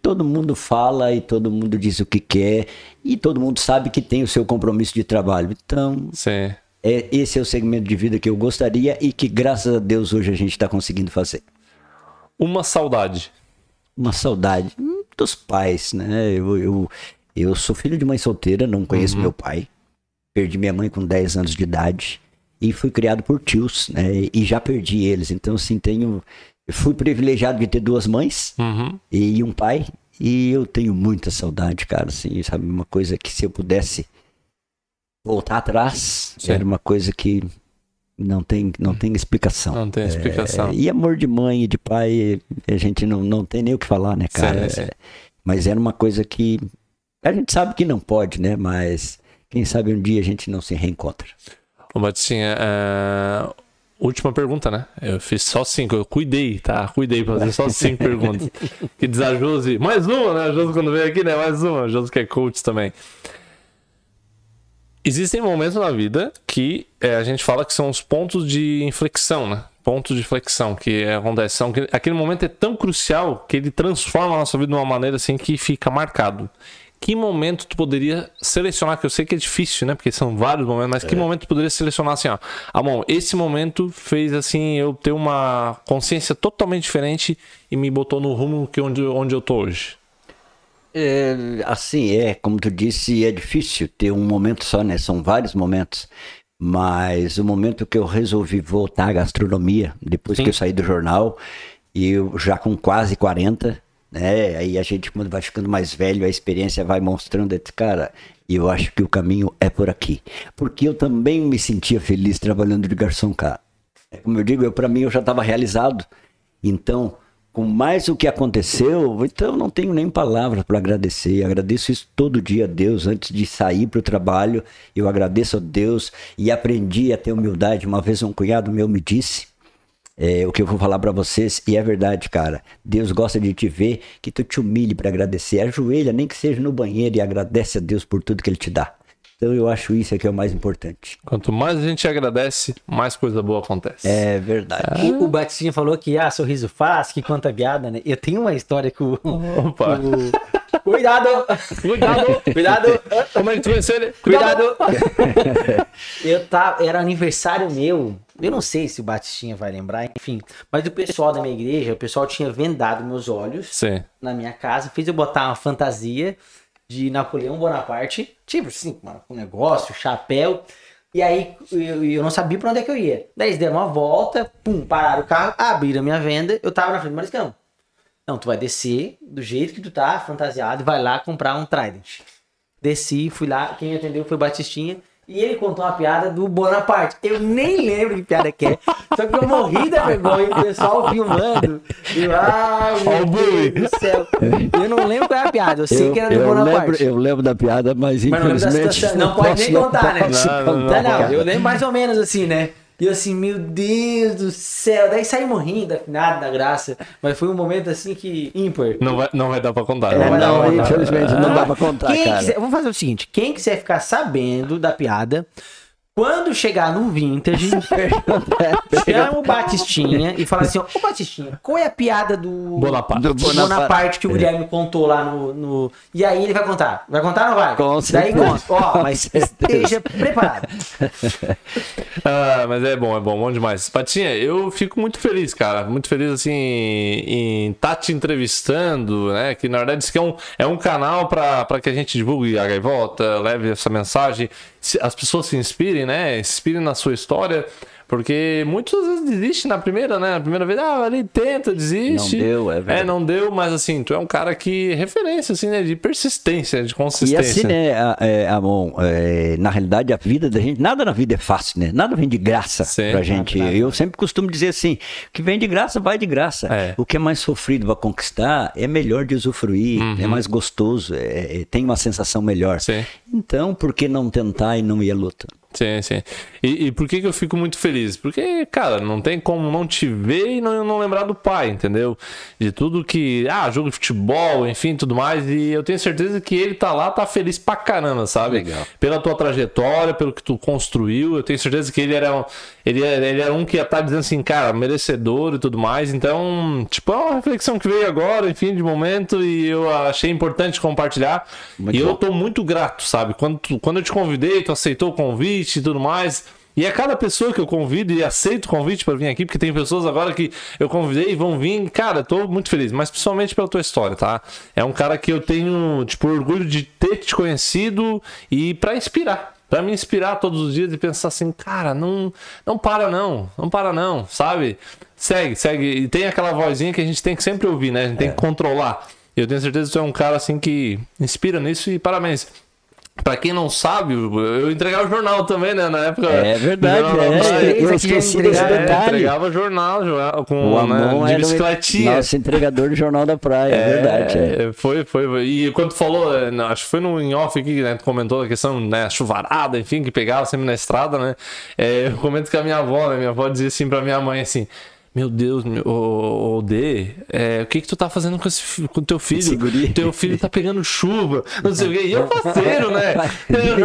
Speaker 4: Todo mundo fala e todo mundo diz o que quer e todo mundo sabe que tem o seu compromisso de trabalho. Então,
Speaker 2: Sim.
Speaker 4: é, esse é o segmento de vida que eu gostaria e que, graças a Deus, hoje a gente está conseguindo fazer.
Speaker 2: Uma saudade.
Speaker 4: Uma saudade hum, dos pais, né? Eu, eu, eu sou filho de mãe solteira, não conheço meu pai. Perdi minha mãe com 10 anos de idade e fui criado por tios, né? E já perdi eles. Então, assim, tenho. Eu Fui privilegiado de ter duas mães
Speaker 2: Uhum.
Speaker 4: e um pai. E eu tenho muita saudade, cara, assim, sabe? Uma coisa que se eu pudesse voltar atrás,
Speaker 2: Sim.
Speaker 4: era uma coisa que não tem, não tem explicação.
Speaker 2: Não tem explicação.
Speaker 4: É, e amor de mãe e de pai, a gente não, não tem nem o que falar, né, cara?
Speaker 2: Sim, sim.
Speaker 4: É, mas era uma coisa que a gente sabe que não pode, né? Mas quem sabe um dia a gente não se reencontra.
Speaker 2: Ô, Batistinha, é, última pergunta, né? Eu fiz só cinco, eu cuidei, tá? Cuidei pra fazer só cinco perguntas. Que diz a. Mais uma, né? A Josi quando veio aqui, né? Mais uma. A Josi que é coach também. Existem momentos na vida que é, a gente fala que são os pontos de inflexão, né? Pontos de flexão que acontecem. São que aquele momento é tão crucial que ele transforma a nossa vida de uma maneira assim que fica marcado. Que momento tu poderia selecionar? Que eu sei que é difícil, né? Porque são vários momentos, mas que momento tu poderia selecionar assim, ó? Ah, bom, esse momento fez assim eu ter uma consciência totalmente diferente e me botou no rumo que onde, onde eu tô hoje.
Speaker 4: É, assim, é, como tu disse, é difícil ter um momento só, né? São vários momentos. Mas o momento que eu resolvi voltar à gastronomia, depois que eu saí do jornal, e eu já com quase 40, né? Aí a gente, quando vai ficando mais velho, a experiência vai mostrando, eu disse, cara, eu acho que o caminho é por aqui. Porque eu também me sentia feliz trabalhando de garçom, cara. É como eu digo, eu, para mim eu já estava realizado. Então, com mais o que aconteceu, então não tenho nem palavras para agradecer. Agradeço isso todo dia a Deus. Antes de sair para o trabalho, eu agradeço a Deus e aprendi a ter humildade. Uma vez um cunhado meu me disse é, o que eu vou falar para vocês, e é verdade, cara. Deus gosta de te ver que tu te humilhe para agradecer. Ajoelha, nem que seja no banheiro, e agradece a Deus por tudo que Ele te dá. Então eu acho isso é que é o mais importante.
Speaker 2: Quanto mais a gente agradece, mais coisa boa acontece.
Speaker 4: É verdade.
Speaker 3: O, o Batistinha falou que, ah, sorriso fácil, que conta piada, né? Eu tenho uma história que o...
Speaker 2: Opa.
Speaker 3: o- Cuidado! Cuidado! Cuidado!
Speaker 2: Como é que tu conheceu ele?
Speaker 3: Cuidado! eu tava, era aniversário meu. Eu não sei se o Batistinha vai lembrar, enfim. Mas o pessoal da minha igreja, o pessoal tinha vendado meus olhos
Speaker 2: Sim.
Speaker 3: na minha casa, fez eu botar uma fantasia de Napoleão Bonaparte, tipo assim, mano, um negócio, chapéu. E aí eu, eu não sabia pra onde é que eu ia. Daí eles deram uma volta, pum, pararam o carro, abriram a minha venda, eu tava na frente do Mariscão. Não, tu vai descer do jeito que tu tá, fantasiado, e vai lá comprar um Trident. Desci, fui lá, quem atendeu foi o Batistinha. E ele contou uma piada do Bonaparte. Eu nem lembro que piada que é. Só que eu morri da vergonha, o pessoal filmando. E eu,
Speaker 2: Ó
Speaker 3: meu. Deus do céu. Eu não lembro qual é a piada, eu sei
Speaker 4: Eu,
Speaker 3: que era do Bonaparte.
Speaker 4: lembro, eu lembro da piada, mas
Speaker 3: Mas não
Speaker 4: infelizmente.
Speaker 3: situação. Não pode nem contar, né?
Speaker 2: Não, não, não.
Speaker 3: Tá, não,
Speaker 4: cara.
Speaker 3: eu lembro mais ou menos assim, né? E eu assim, meu Deus do céu. Daí saí morrendo, afinado da graça. Mas foi um momento assim que ímpar.
Speaker 2: Não vai, não vai dar pra contar.
Speaker 4: É,
Speaker 2: dar
Speaker 4: não,
Speaker 2: contar.
Speaker 4: infelizmente não dá pra contar,
Speaker 3: Quem
Speaker 4: cara.
Speaker 3: quiser, vou fazer o seguinte: quem quiser ficar sabendo da piada, quando chegar no Vintage, chama o Batistinha e fala assim: Ô Batistinha, qual é a piada do
Speaker 2: Bonaparte.
Speaker 3: do Bonaparte,
Speaker 4: Bonaparte.
Speaker 3: que o Guilherme contou lá no, no- E aí ele vai contar. Vai contar ou não vai?
Speaker 4: Com
Speaker 3: Daí conta. Ó, mas esteja preparado.
Speaker 2: Ah, mas é bom, é bom, bom demais. Patinha, eu fico muito feliz, cara. Muito feliz, assim, em estar te entrevistando, né? Que na verdade isso aqui é um, é um canal para que a gente divulgue a gaivota, leve essa mensagem, as pessoas se inspirem, né? Inspirem na sua história. Porque muitos às vezes desistem na primeira, né? Na primeira vez, ah, ali tenta, desiste.
Speaker 4: Não deu, é verdade.
Speaker 2: É, não deu, mas assim, tu é um cara que referência, assim, né? De persistência, de
Speaker 4: E
Speaker 2: consistência.
Speaker 4: assim, né, a- é, Amon, é, na realidade a vida da gente, nada na vida é fácil, né? Nada vem de graça
Speaker 2: Sim.
Speaker 4: pra gente. Eu sempre costumo dizer assim, o que vem de graça, vai de graça.
Speaker 2: É.
Speaker 4: O que é mais sofrido pra conquistar é melhor de usufruir, é mais gostoso, é- é- tem uma sensação melhor.
Speaker 2: Uhum. Sim.
Speaker 4: Então, por que não tentar e não ir à luta?
Speaker 2: Sim, sim. E, e por que, que eu fico muito feliz? Porque, cara, não tem como não te ver e não, não lembrar do pai, entendeu? De tudo que. Ah, jogo de futebol, enfim, tudo mais. E eu tenho certeza que ele tá lá, tá feliz pra caramba, sabe?
Speaker 4: Legal.
Speaker 2: Pela tua trajetória, pelo que tu construiu. Eu tenho certeza que ele era um, ele, era- ele era um que ia estar dizendo assim, cara, merecedor e tudo mais. Então, tipo, é uma reflexão que veio agora, enfim, de momento. E eu achei importante compartilhar.
Speaker 4: Muito
Speaker 2: e eu
Speaker 4: bom.
Speaker 2: tô muito grato, sabe? Quando, tu- quando eu te convidei, tu aceitou o convite e tudo mais. E é cada pessoa que eu convido e aceito o convite para vir aqui, porque tem pessoas agora que eu convidei e vão vir. Cara, tô muito feliz, mas principalmente pela tua história, tá? É um cara que eu tenho, tipo, orgulho de ter te conhecido e para inspirar. Pra me inspirar todos os dias e pensar assim, cara, não, não para não, não para não, sabe? Segue, segue. E tem aquela vozinha que a gente tem que sempre ouvir, né? A gente tem que controlar. Eu tenho certeza que tu é um cara assim que inspira nisso e parabéns. Pra quem não sabe, eu entregava jornal também, né? Na época.
Speaker 4: É verdade, é. Eu esqueci desse
Speaker 3: entregava-
Speaker 2: É,
Speaker 4: detalhe.
Speaker 2: entregava jornal, jornal com,
Speaker 4: O
Speaker 2: né, de bicicletinha.
Speaker 4: nosso entregador do Jornal da Praia, é, verdade. é.
Speaker 2: É, Foi, foi, foi. E quando tu falou, é, não, acho que foi no em off aqui, né? Tu comentou a questão, né? Chuvarada, enfim, que pegava sempre na estrada, né? É, eu comento que a minha avó, né? Minha avó dizia assim pra minha mãe assim. Meu Deus, meu, ô, ô, Dê, é, o que que tu tá fazendo com, esse, com teu filho?
Speaker 4: Esse guri.
Speaker 2: Teu filho tá pegando chuva, não sei o quê. E eu parceiro, né? Eu,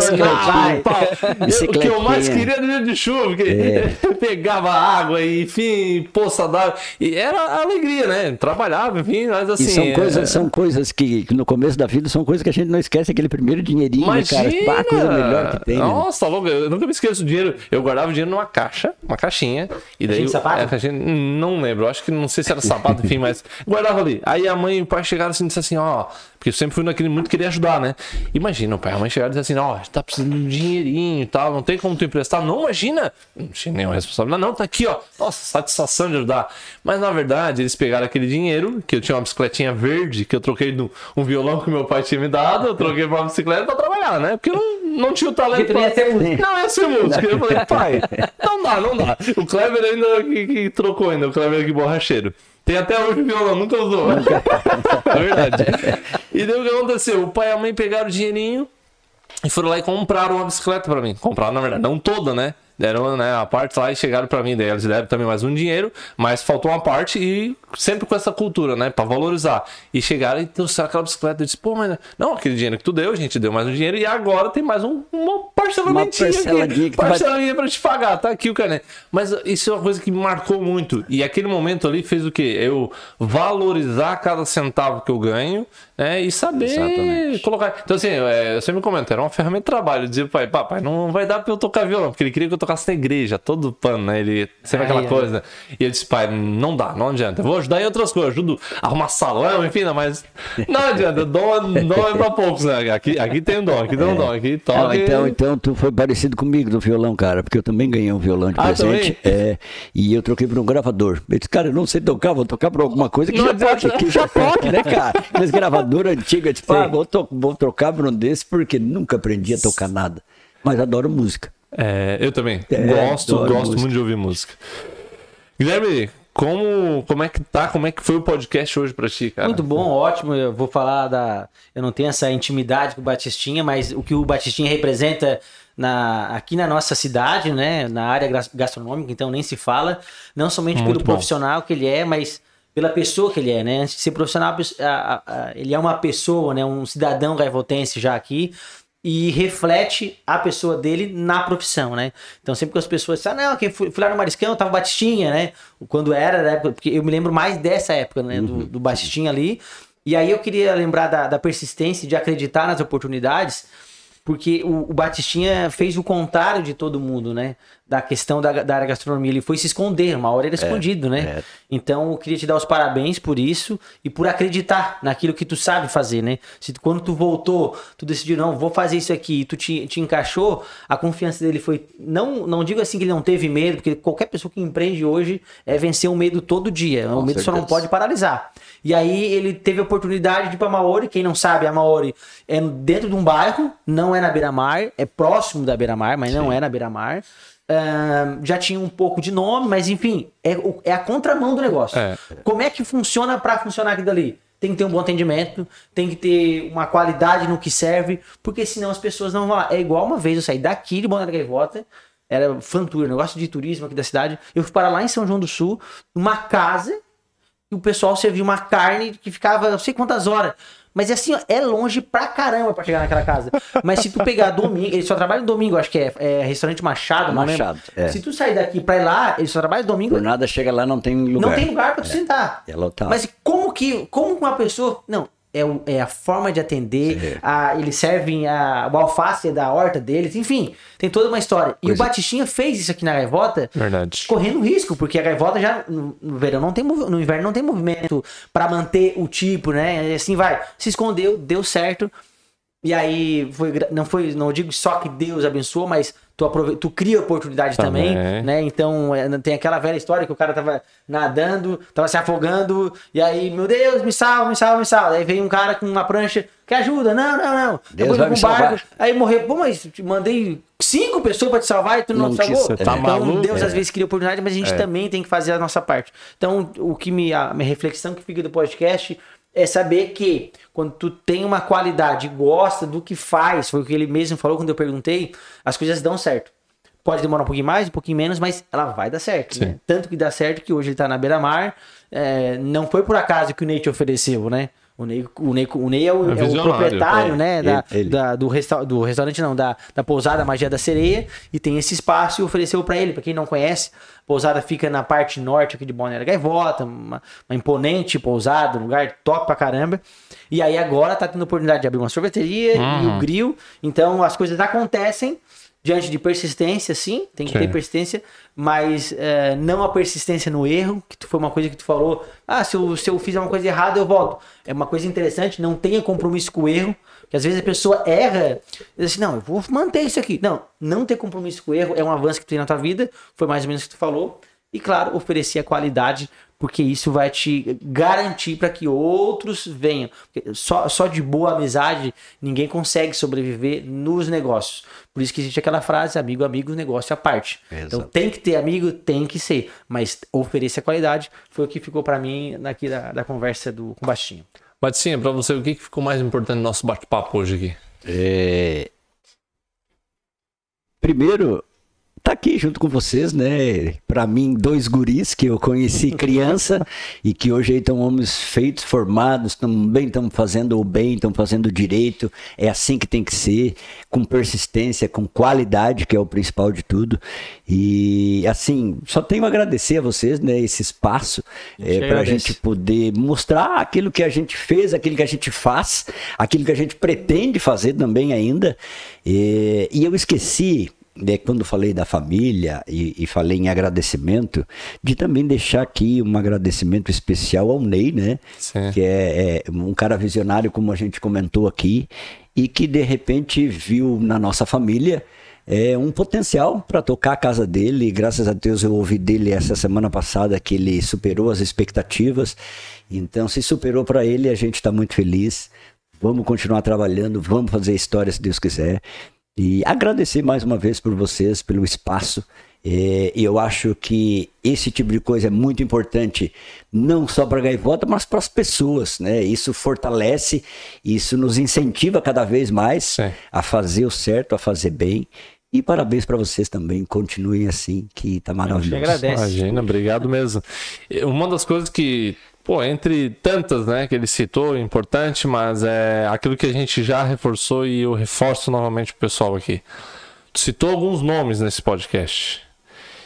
Speaker 2: o que eu mais queria era dia de chuva, porque
Speaker 4: É.
Speaker 2: pegava água e, enfim, poça d'água. E era alegria, né? Trabalhava, enfim, mas assim.
Speaker 4: E são
Speaker 2: é-
Speaker 4: coisas, são coisas que, que no começo da vida são coisas que a gente não esquece, aquele primeiro dinheirinho, né, cara?
Speaker 2: Imagina!
Speaker 4: Pá, coisa melhor que tem, né?
Speaker 2: Nossa, tá louco. Eu nunca me esqueço do dinheiro. Eu guardava o dinheiro numa caixa, uma caixinha. E daí.
Speaker 3: Caixinha de sapato?
Speaker 2: É, caixinha- não lembro. Acho que não sei se era sapato, enfim, mas guardava ali. Aí a mãe e o pai chegaram assim e disseram assim: ó. Porque eu sempre fui naquele muito querer ajudar, né? Imagina, o pai e a mãe chegaram e disseram assim: ó, tá precisando de um dinheirinho e tal, não tem como tu emprestar. Não, imagina! Não tinha nenhuma responsabilidade. Não, tá aqui, ó. Nossa, satisfação de ajudar. Mas na verdade, eles pegaram aquele dinheiro, que eu tinha uma bicicletinha verde, que eu troquei no, um violão que meu pai tinha me dado, eu troquei pra uma bicicleta pra trabalhar, né? Porque eu não, não tinha o talento
Speaker 3: tu ia ser músico.
Speaker 2: não, ia ser música. Eu falei, pai, não dá, não dá. O Kleber ainda que, que trocou ainda, o Kleber aqui borracheiro. Tem até hoje o violão, nunca usou. é verdade. E daí o que aconteceu? O pai e a mãe pegaram o dinheirinho e foram lá e compraram uma bicicleta pra mim. Compraram, na verdade, não toda, né? Deram né, a parte lá e chegaram pra mim. Daí eles deram também mais um dinheiro, mas faltou uma parte e sempre com essa cultura, né? Pra valorizar. E chegaram e trouxeram aquela bicicleta. Eu disse, pô, mas não, aquele dinheiro que tu deu, a gente deu mais um dinheiro e agora tem mais um, uma parcelamentinha
Speaker 4: Uma
Speaker 2: aqui.
Speaker 4: que tu vai-
Speaker 2: pra te pagar, tá aqui o carnet. Mas isso é uma coisa que me marcou muito. E aquele momento ali fez o quê? Eu valorizar cada centavo que eu ganho, né? E saber
Speaker 4: Exatamente.
Speaker 2: colocar. Então, assim, é, eu sempre comento, era uma ferramenta de trabalho. Eu dizia pai, papai, não vai dar pra eu tocar violão, porque ele queria que eu tocasse na igreja, todo pano, né? Ele sempre
Speaker 3: Ai,
Speaker 2: aquela
Speaker 3: ai.
Speaker 2: coisa. E eu disse, pai, não dá, não adianta. Eu vou ajudar em outras coisas, ajudo a arrumar salão, enfim, não, mas não adianta. Dom, dom é pra poucos, né? Aqui, aqui tem um dom, aqui tem um dom, aqui toca.
Speaker 4: Não, então, então tu foi parecido comigo do violão, cara, porque eu também ganhei um violão de
Speaker 2: Ah,
Speaker 4: presente. É, e eu troquei por um gravador. Eu disse, cara, eu não sei tocar, vou tocar por alguma coisa que
Speaker 2: Não
Speaker 4: já
Speaker 2: adianta.
Speaker 4: toque, que já toque, né, cara? Aqueles gravador antigo, eu disse, pá, vou, to- vou trocar por um desse porque nunca aprendi a tocar nada. Mas adoro música.
Speaker 2: É, eu também.
Speaker 4: É,
Speaker 2: gosto, gosto
Speaker 4: música.
Speaker 2: muito de ouvir música. Guilherme, como, como é que tá? Como é que foi o podcast hoje pra ti, cara?
Speaker 3: Muito bom, ótimo. Eu vou falar da. Eu não tenho essa intimidade com o Batistinha, mas o que o Batistinha representa na... aqui na nossa cidade, né? Na área gas- gastronômica, então nem se fala. Não somente
Speaker 2: Muito
Speaker 3: pelo
Speaker 2: bom.
Speaker 3: profissional que ele é, mas pela pessoa que ele é, né? Antes de ser profissional, a pesso- a- a- a- ele é uma pessoa, né? Um cidadão raivotense já aqui. E reflete a pessoa dele na profissão, né? Então, sempre que as pessoas dizem, ah, não, quem fui, fui lá no Mariscão, tava Batistinha, né? Quando era, né? Porque eu me lembro mais dessa época, né? Do, do Batistinha ali. E aí eu queria lembrar da, da persistência de acreditar nas oportunidades, porque o, o Batistinha fez o contrário de todo mundo, né? Da questão da, da área gastronomia. Ele foi se esconder, uma hora ele é escondido, né?
Speaker 4: é.
Speaker 3: Então eu queria te dar os parabéns por isso e por acreditar naquilo que tu sabe fazer, né? Se tu- quando tu voltou, tu decidiu, não, vou fazer isso aqui, e tu te, te encaixou, a confiança dele foi. Não, não digo assim que ele não teve medo, porque qualquer pessoa que empreende hoje é vencer o medo todo dia. o medo só não
Speaker 4: certeza.
Speaker 3: pode paralisar. E aí ele teve a oportunidade de ir pra Maori. Quem não sabe, a Maori é dentro de um bairro, não é na beira-mar, é próximo da beira-mar, mas não é na beira-mar. Ahn, já tinha um pouco de nome, mas enfim, é, é a contramão do negócio.
Speaker 2: É.
Speaker 3: Como é que funciona pra funcionar aquilo dali? Tem que ter um bom atendimento, tem que ter uma qualidade no que serve, porque senão as pessoas não vão lá. É igual uma vez eu saí daqui de Balneário Gaivota, era fan tour, negócio de turismo aqui da cidade. Eu fui para lá em São João do Sul, numa casa, e o pessoal servia uma carne que ficava não sei quantas horas. Mas assim, ó, é longe pra caramba pra chegar naquela casa. Mas se tu pegar domingo, ele só trabalha domingo, acho que é, é restaurante Machado,
Speaker 4: Machado, é.
Speaker 3: Se tu sair daqui pra ir lá, ele só trabalha domingo.
Speaker 4: Por nada chega lá, não tem lugar.
Speaker 3: Não tem lugar pra tu sentar.
Speaker 4: É lotado.
Speaker 3: Mas como que, como uma pessoa, não, é, o- é a forma de atender, a, eles servem a, o alface da horta deles, enfim, tem toda uma história. E o Batistinha fez isso aqui na Gaivota,
Speaker 2: Verdade.
Speaker 3: correndo risco, porque a gaivota já no, no verão não tem no inverno não tem movimento pra manter o tipo, né? E assim vai. Se escondeu, deu certo. E aí foi não foi, não digo só que Deus abençoou, mas tu aprove- tu cria oportunidade também,
Speaker 2: Também.
Speaker 3: né? Então, é, tem aquela velha história que o cara tava nadando, tava se afogando, e aí, meu Deus, me salva, me salva, me salva. Aí veio um cara com uma prancha que ajuda. Não, não, não.
Speaker 4: Deus
Speaker 3: Depois
Speaker 4: vai me
Speaker 3: um barco,
Speaker 4: salvar.
Speaker 3: Aí morreu. Pô, mas te mandei cinco pessoas pra te salvar e tu não,
Speaker 4: Não
Speaker 3: salvou.
Speaker 2: tá
Speaker 3: então,
Speaker 2: maluco?
Speaker 3: Deus
Speaker 2: É.
Speaker 3: às vezes cria oportunidade, mas a gente também tem que fazer a nossa parte. Então, o que me, a minha reflexão que fica do podcast é saber que quando tu tem uma qualidade, gosta do que faz, foi o que ele mesmo falou quando eu perguntei, as coisas dão certo. Pode demorar um pouquinho mais, um pouquinho menos, mas ela vai dar certo. Né? Tanto que dá certo que hoje ele tá na beira-mar. é, não foi por acaso que o Ney te ofereceu, né? O Ney, o Ney, o Ney é, o,
Speaker 2: É
Speaker 3: é o proprietário,
Speaker 2: é.
Speaker 3: né? Da, da- do, resta do restaurante, não, da, da pousada Magia da Sereia. E tem esse espaço e ofereceu pra ele. Pra quem não conhece, a pousada fica na parte norte aqui de Balneário Gaivota, uma, uma imponente pousada, um lugar top pra caramba. E aí agora tá tendo a oportunidade de abrir uma sorveteria e o grill. Então as coisas acontecem diante de persistência, sim, tem que
Speaker 2: Sim.
Speaker 3: ter persistência, mas é, não a persistência no erro, que tu- foi uma coisa que tu falou, ah, se eu, se eu fizer uma coisa errada, eu volto. É uma coisa interessante, não tenha compromisso com o erro, que às vezes a pessoa erra, diz assim, não, eu vou manter isso aqui. Não, não ter compromisso com o erro é um avanço que tu tem na tua vida, foi mais ou menos o que tu falou, e claro, oferecer a qualidade, porque isso vai te garantir para que outros venham. Só, só de boa amizade ninguém consegue sobreviver nos negócios. Por isso que existe aquela frase: amigo, amigo, negócio à parte. Então
Speaker 4: Exato.
Speaker 3: tem que ter amigo, tem que ser, mas oferecer a qualidade foi o que ficou para mim aqui da, da conversa do com o Bastinho.
Speaker 2: Baticinha, pra você, o que que ficou mais importante no nosso bate-papo hoje aqui?
Speaker 4: É, Primeiro, tá aqui junto com vocês, né? Para mim, dois guris que eu conheci criança e que hoje estão homens feitos, formados, também estão fazendo o bem, estão fazendo o direito. É assim que tem que ser, com persistência, com qualidade, que é o principal de tudo. E assim, só tenho a agradecer a vocês, né? Esse espaço é, para a
Speaker 3: agradece.
Speaker 4: gente poder mostrar aquilo que a gente fez, aquilo que a gente faz, aquilo que a gente pretende fazer também ainda. E, e eu esqueci, né, quando falei da família e, e falei em agradecimento, de também deixar aqui um agradecimento especial ao Ney, né?
Speaker 2: Sim.
Speaker 4: Que é, é um cara visionário, como a gente comentou aqui, e que de repente viu na nossa família é um potencial para tocar a casa dele. Graças a Deus eu ouvi dele essa semana passada que ele superou as expectativas. Então, se superou para ele, a gente está muito feliz. Vamos continuar trabalhando, vamos fazer história se Deus quiser. E agradecer mais uma vez por vocês, pelo espaço. É, eu acho que esse tipo de coisa é muito importante, não só para a gaivota, mas para as pessoas, né? Isso fortalece, isso nos incentiva cada vez mais
Speaker 2: Sim.
Speaker 4: a fazer o certo, a fazer bem. E parabéns para vocês também, continuem assim, que tá maravilhoso.
Speaker 3: agradece.
Speaker 2: Imagina, obrigado mesmo. E Uma das coisas que, pô, entre tantas, né, que ele citou, importante, mas é aquilo que a gente já reforçou e eu reforço novamente pro pessoal aqui. Tu citou alguns nomes nesse podcast.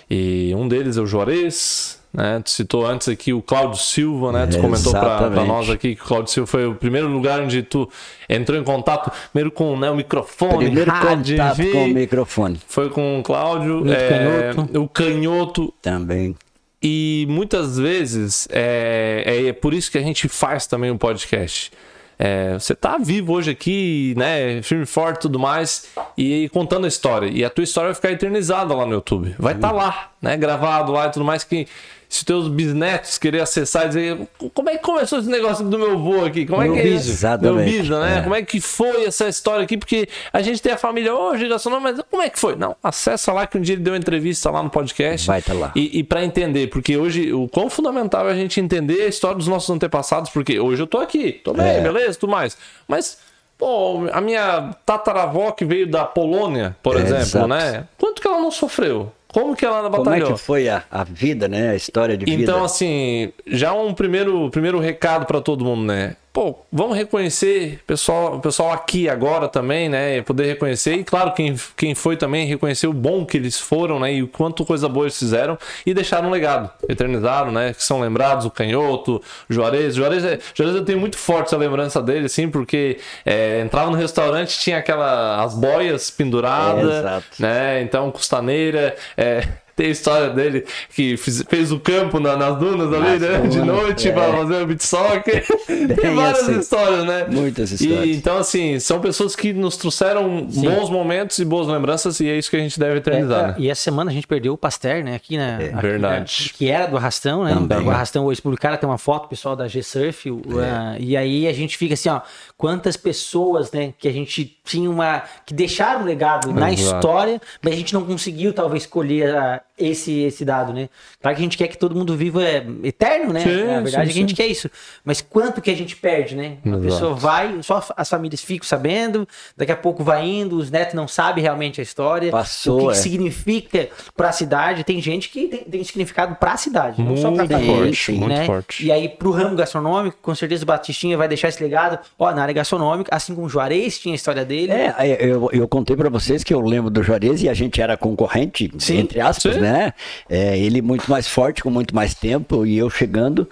Speaker 2: E um deles é o Juarez, né? Tu citou antes aqui o Cláudio Silva, né? Tu comentou pra, pra
Speaker 4: Exatamente.
Speaker 2: nós aqui que o Cláudio Silva foi o primeiro lugar onde tu entrou em contato, primeiro com né, o microfone,
Speaker 4: Primeiro
Speaker 2: rádio,
Speaker 4: contato
Speaker 2: vi-
Speaker 4: com o microfone.
Speaker 2: foi com o Cláudio, é,
Speaker 3: canhoto.
Speaker 2: o canhoto,
Speaker 4: Também.
Speaker 2: E muitas vezes é, é por isso que a gente faz também o podcast. É, você tá vivo hoje aqui, né? Firme forte e tudo mais, e contando a história. E a tua história vai ficar eternizada lá no YouTube. Vai estar lá, né? Gravado lá e tudo mais. Que se teus bisnetos querer acessar e dizer como é que começou esse negócio do meu avô aqui? Como é
Speaker 3: Meu
Speaker 2: que é
Speaker 3: biso.
Speaker 2: isso?
Speaker 4: Exatamente,
Speaker 2: Meu biso, né?
Speaker 4: é.
Speaker 2: Como é que foi essa história aqui? Porque a gente tem a família hoje, gastronômica, mas como é que foi? Não, acessa lá que um dia ele deu uma entrevista lá no podcast.
Speaker 4: Vai tá lá.
Speaker 2: E, e para entender, porque hoje o quão fundamental é a gente entender a história dos nossos antepassados, porque hoje eu tô aqui, tô bem,
Speaker 4: É.
Speaker 2: beleza, tudo mais. Mas, pô, a minha tataravó que veio da Polônia, por
Speaker 4: É,
Speaker 2: exemplo,
Speaker 4: exato.
Speaker 2: né? Quanto que ela não sofreu? Como que ela
Speaker 4: Como é
Speaker 2: batalhou?
Speaker 4: que foi a, a vida, né? A história de vida.
Speaker 2: Então, assim, já um primeiro, primeiro recado para todo mundo, né? Pô, vamos reconhecer pessoal, o pessoal aqui agora também, né? Poder reconhecer. E claro, quem, quem foi também reconhecer o bom que eles foram, né? E o quanto coisa boa eles fizeram e deixaram um legado. Eternizaram, né? Que são lembrados, o Canhoto, o Juarez. Juarez, é, Juarez eu tenho muito forte a lembrança dele, assim, porque é, entrava no restaurante, tinha aquela. as boias penduradas,
Speaker 4: É,
Speaker 2: né? Então, Custaneira. É, tem a história dele que fiz- fez o campo na- nas dunas ali,
Speaker 4: Nas
Speaker 2: né? De noite
Speaker 4: é.
Speaker 2: pra fazer o beat soccer. tem várias
Speaker 4: assim.
Speaker 2: histórias, né?
Speaker 4: Muitas
Speaker 2: E,
Speaker 4: histórias.
Speaker 2: então, assim, são pessoas que nos trouxeram bons momentos e boas lembranças e é isso que a gente deve eternizar,
Speaker 3: É,
Speaker 2: né?
Speaker 3: E essa semana a gente perdeu o Pasteur, né? Aqui na. aqui,
Speaker 2: verdade.
Speaker 3: né, que era do Arrastão, né?
Speaker 4: Também.
Speaker 3: O Arrastão hoje publicaram, tem uma foto pessoal da G-Surf. o- ah, e aí a gente fica assim, ó. Quantas pessoas, né? Que a gente tinha uma. que deixaram um legado na história, mas a gente não conseguiu, talvez, escolher ah, esse, esse dado, né? Claro que a gente quer que todo mundo viva é, eterno, né?
Speaker 2: Sim,
Speaker 3: a verdade
Speaker 2: sim,
Speaker 3: é que a gente
Speaker 2: sim.
Speaker 3: quer isso. Mas quanto que a gente perde, né? A
Speaker 2: Exato.
Speaker 3: pessoa vai, só as famílias ficam sabendo, daqui a pouco vai indo, os netos não sabem realmente a história.
Speaker 4: Passou,
Speaker 3: o que,
Speaker 4: é.
Speaker 3: que significa pra cidade. Tem gente que tem, tem significado pra cidade, não só pra
Speaker 2: Muito
Speaker 3: família.
Speaker 2: forte, muito
Speaker 3: né?
Speaker 2: forte.
Speaker 3: E aí, pro ramo gastronômico, com certeza o Batistinha vai deixar esse legado. Ó, na área gastronômica, assim como o Juarez tinha a história dele.
Speaker 4: É, eu, eu contei pra vocês que eu lembro do Juarez e a gente era concorrente,
Speaker 3: Sim,
Speaker 4: entre aspas,
Speaker 2: sim.
Speaker 4: Né? É, ele muito mais forte, com muito mais tempo, e eu chegando.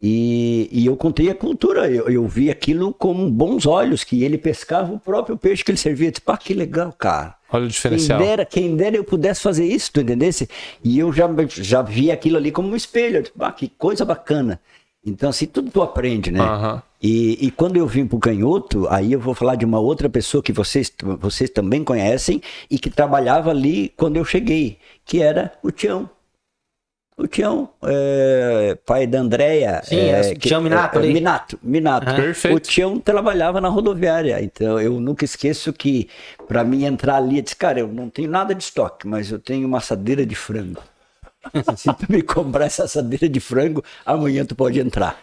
Speaker 4: E, e eu contei a cultura, eu, eu vi aquilo com bons olhos, que ele pescava o próprio peixe que ele servia. Disse, pá, que legal, cara.
Speaker 2: Olha o
Speaker 4: Quem
Speaker 2: diferencial.
Speaker 4: dera, quem dera eu pudesse fazer isso, tu entendesse? E eu já, já vi aquilo ali como um espelho. Disse, "Bah, que coisa bacana. Então, assim, tudo tu aprende, né?
Speaker 2: Aham.
Speaker 4: E, e quando eu vim pro Canhoto, aí eu vou falar de uma outra pessoa que vocês, vocês também conhecem e que trabalhava ali quando eu cheguei, que era o Tião. O Tião, é, pai da Andréia.
Speaker 3: Sim,
Speaker 4: é,
Speaker 3: é, Tião Minato
Speaker 4: é,
Speaker 3: ali.
Speaker 4: Minato, Minato.
Speaker 2: Aham. Perfeito.
Speaker 4: O Tião trabalhava na rodoviária, então eu nunca esqueço que para mim entrar ali, eu disse, cara, eu não tenho nada de estoque, mas eu tenho uma assadeira de frango. Se tu me comprar essa assadeira de frango, amanhã tu pode entrar.